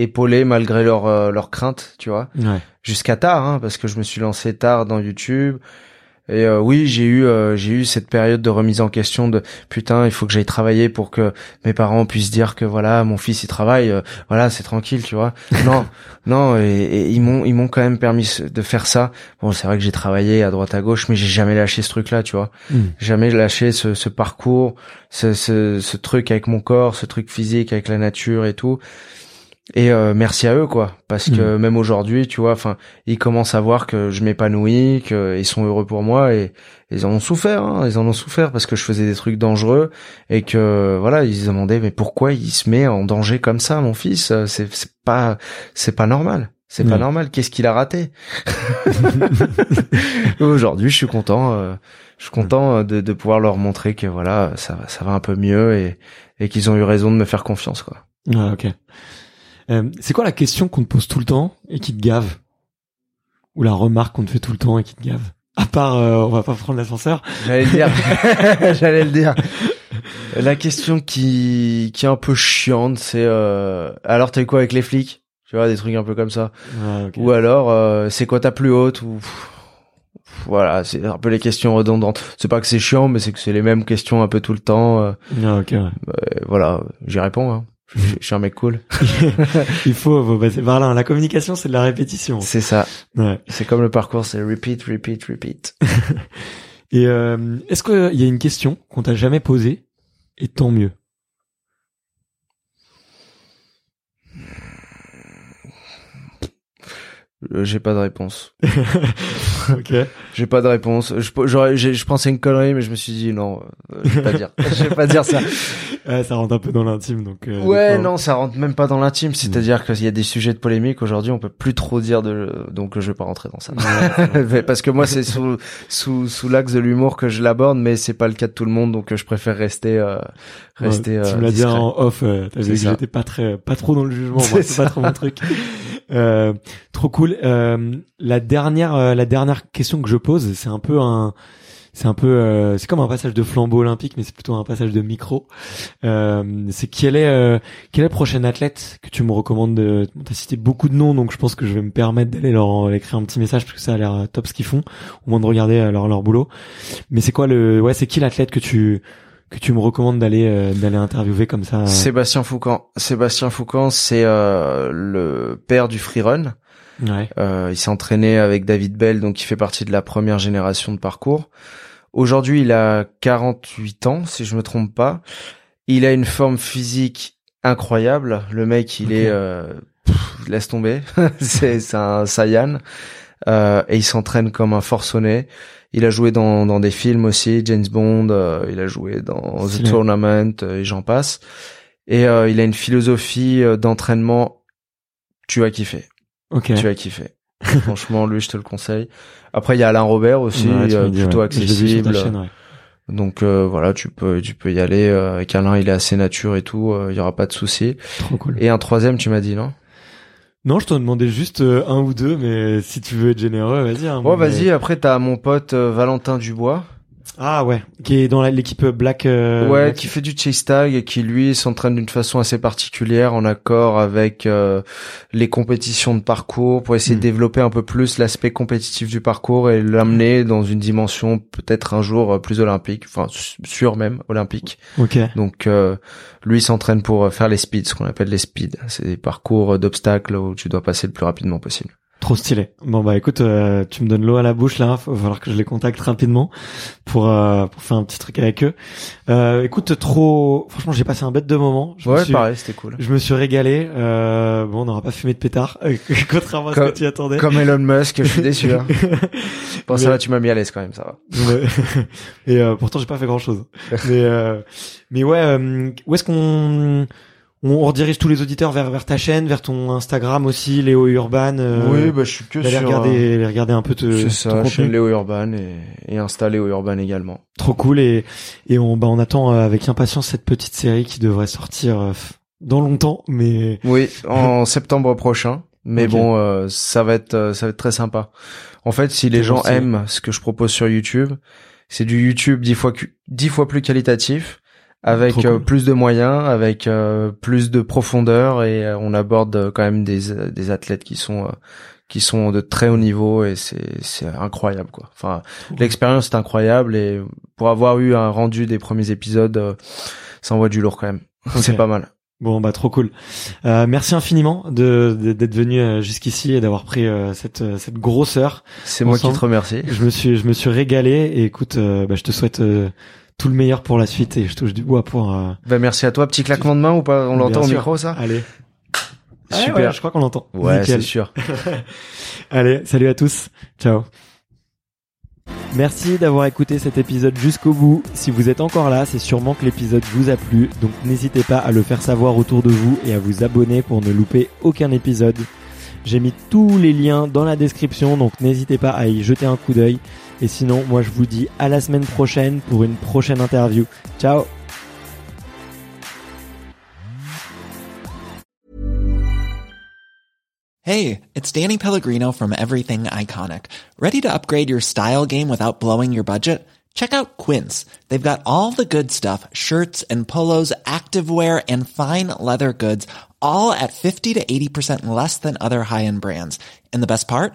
épaulé malgré leur euh, leur crainte, tu vois. Ouais. Jusqu'à tard, hein, parce que je me suis lancé tard dans YouTube. Et euh, oui, j'ai eu euh, j'ai eu cette période de remise en question de putain, il faut que j'aille travailler pour que mes parents puissent dire que voilà, mon fils il travaille, euh, voilà, c'est tranquille, tu vois. Non, non, et, et ils m'ont ils m'ont quand même permis de faire ça. Bon, c'est vrai que j'ai travaillé à droite à gauche, mais j'ai jamais lâché ce truc-là, tu vois. Mm. Jamais lâché ce, ce parcours, ce, ce ce truc avec mon corps, ce truc physique avec la nature et tout. Et euh, merci à eux quoi, parce que même aujourd'hui, tu vois, enfin, ils commencent à voir que je m'épanouis, qu'ils sont heureux pour moi et ils en ont souffert, hein, ils en ont souffert parce que je faisais des trucs dangereux et que voilà, ils se demandaient mais pourquoi il se met en danger comme ça, mon fils? C'est pas c'est pas normal. C'est pas Ouais. normal. Qu'est-ce qu'il a raté? Aujourd'hui, je suis content. euh, je suis content de, de pouvoir leur montrer que voilà, ça va, ça va un peu mieux et, et qu'ils ont eu raison de me faire confiance, quoi. Ah, ok. Euh, c'est quoi la question qu'on te pose tout le temps et qui te gave Ou la remarque qu'on te fait tout le temps et qui te gave À part, euh, on va pas prendre l'ascenseur. J'allais le dire. J'allais le dire. La question qui qui est un peu chiante, c'est euh, alors t'as eu quoi avec les flics? Tu vois, des trucs un peu comme ça. Ah. Ou alors euh, c'est quoi ta plus haute ou voilà, c'est un peu les questions redondantes. C'est pas que c'est chiant, mais c'est que c'est les mêmes questions un peu tout le temps. euh, Ah, ok. ouais. voilà, j'y réponds. Hein. Je, je suis un mec cool. Il faut, faut passer par là. hein. La communication, c'est de la répétition. C'est ça. Ouais. C'est comme le parcours, c'est repeat, repeat, repeat. Et euh, est-ce qu'il y a une question qu'on t'a jamais posée et tant mieux? J'ai pas de réponse. Ok. J'ai pas de réponse. Je, j'aurais, je pensais une connerie, mais je me suis dit non, euh, je vais pas dire. Je vais pas dire ça. Ouais, ça rentre un peu dans l'intime, donc. euh, Ouais, non, ça rentre même pas dans l'intime. C'est-à-dire qu'il y a des sujets de polémique aujourd'hui, on peut plus trop dire de, donc je vais pas rentrer dans ça. Parce que moi, c'est sous sous sous l'axe de l'humour que je l'aborde, mais c'est pas le cas de tout le monde, donc euh, je préfère rester euh, rester. Ouais, tu euh, me l'as dit en off, euh, t'as vu que j'étais pas très, pas trop dans le jugement, C'est pas trop mon truc. Euh, trop cool. Euh, la dernière, euh, la dernière question que je pose, c'est un peu un, c'est un peu, euh, c'est comme un passage de flambeau olympique, mais c'est plutôt un passage de micro. Euh, c'est quel est, quel est le prochain athlète que tu me recommandes de, t'as cité beaucoup de noms, donc je pense que je vais me permettre d'aller leur écrire un petit message parce que ça a l'air top ce qu'ils font, au moins de regarder leur, leur boulot. Mais c'est quoi le, ouais, c'est qui l'athlète que tu, que tu me recommandes d'aller, euh, d'aller interviewer comme ça? euh, Sébastien Foucan. Sébastien Foucan, c'est euh, le père du freerun. Ouais. Euh, il s'est entraîné avec David Bell, donc il fait partie de la première génération de parcours. Aujourd'hui, il a 48 ans, si je me trompe pas. Il a une forme physique incroyable. Le mec, il est euh, pff, laisse tomber. c'est c'est un Saiyan. Euh, et il s'entraîne comme un forcené. Il a joué dans, dans des films aussi, James Bond. euh, il a joué dans The Stylé. Tournament euh, et j'en passe. Et euh, il a une philosophie euh, d'entraînement. Tu vas kiffer Ok. tu vas kiffer. Franchement, lui, je te le conseille. Après, il y a Alain Robert aussi, Ouais, euh, plutôt ouais. Accessible. chaîne, ouais. Donc euh, voilà, tu peux, tu peux y aller. euh, avec Alain, il est assez nature et tout. euh, Il y aura pas de souci. Trop cool. Et un troisième, tu m'as dit non? Non, je t'en demandais juste euh, un ou deux, mais si tu veux être généreux, vas-y. Hein, Ouais, mais- vas-y. Après, t'as mon pote euh, Valentin Dubois. Ah ouais, qui est dans l'équipe Black. euh, ouais, Black- qui fait du chase tag et qui lui s'entraîne d'une façon assez particulière en accord avec euh, les compétitions de parcours pour essayer de développer un peu plus l'aspect compétitif du parcours et l'amener dans une dimension peut-être un jour euh, plus olympique, enfin sûr même olympique. Ok. Donc euh, lui s'entraîne pour euh, faire les speeds, ce qu'on appelle les speeds. C'est des parcours d'obstacles où tu dois passer le plus rapidement possible. Trop stylé. Bon bah écoute, euh, tu me donnes l'eau à la bouche là. Va falloir que je les contacte rapidement pour euh, pour faire un petit truc avec eux. Euh, écoute, trop. Franchement, j'ai passé un bête de moment. Je me Ouais, suis- pareil, c'était cool. Je me suis régalé. Euh, bon, on n'aura pas fumé de pétard, contrairement à ce que tu attendais. Comme Elon Musk, je suis déçu. Hein. Bon, ça Mais- va, tu m'as mis à l'aise quand même, ça va. Et euh, pourtant j'ai pas fait grand chose mais euh, mais ouais où est-ce qu'on on redirige tous les auditeurs vers vers ta chaîne vers ton Instagram aussi Léo Urban euh, oui, bah je suis que sur. regarder aller regarder un peu te, C'est ton ça, chaîne Léo Urban et, et Insta Léo Urban également. trop cool et et on bah on attend euh, avec impatience cette petite série qui devrait sortir euh, dans longtemps mais Oui, en septembre prochain. Mais bon, euh, ça va être euh, ça va être très sympa. En fait, si les gens aiment ce que je propose sur YouTube, c'est du YouTube dix fois dix fois plus qualitatif, avec euh, plus de moyens, avec euh, plus de profondeur et euh, on aborde euh, quand même des euh, des athlètes qui sont euh, qui sont de très haut niveau et c'est c'est incroyable quoi. Enfin, l'expérience est incroyable et pour avoir eu un rendu des premiers épisodes, euh, ça envoie du lourd quand même. C'est pas mal. Bon bah trop cool. Euh, merci infiniment de d'être venu euh, jusqu'ici et d'avoir pris euh, cette euh, cette grosseur. C'est moi qui te remercie. Je me suis je me suis régalé et écoute bah, je te souhaite tout le meilleur pour la suite et je touche du bois pour. Bah merci à toi. Petit claquement de main ou pas? On l'entend au micro ça? Allez. Super. je crois qu'on l'entend. Ouais, c'est sûr. Allez, salut à tous. Ciao. Merci d'avoir écouté cet épisode jusqu'au bout. Si vous êtes encore là, c'est sûrement que l'épisode vous a plu, donc n'hésitez pas à le faire savoir autour de vous et à vous abonner pour ne louper aucun épisode. J'ai mis tous les liens dans la description, donc n'hésitez pas à y jeter un coup d'œil. Et sinon, moi je vous dis à la semaine prochaine pour une prochaine interview. Ciao Hey, it's Danny Pellegrino from Everything Iconic. Ready to upgrade your style game without blowing your budget? Check out Quince. They've got all the good stuff, shirts and polos, activewear and fine leather goods, all at 50 to 80% less than other high-end brands. And the best part?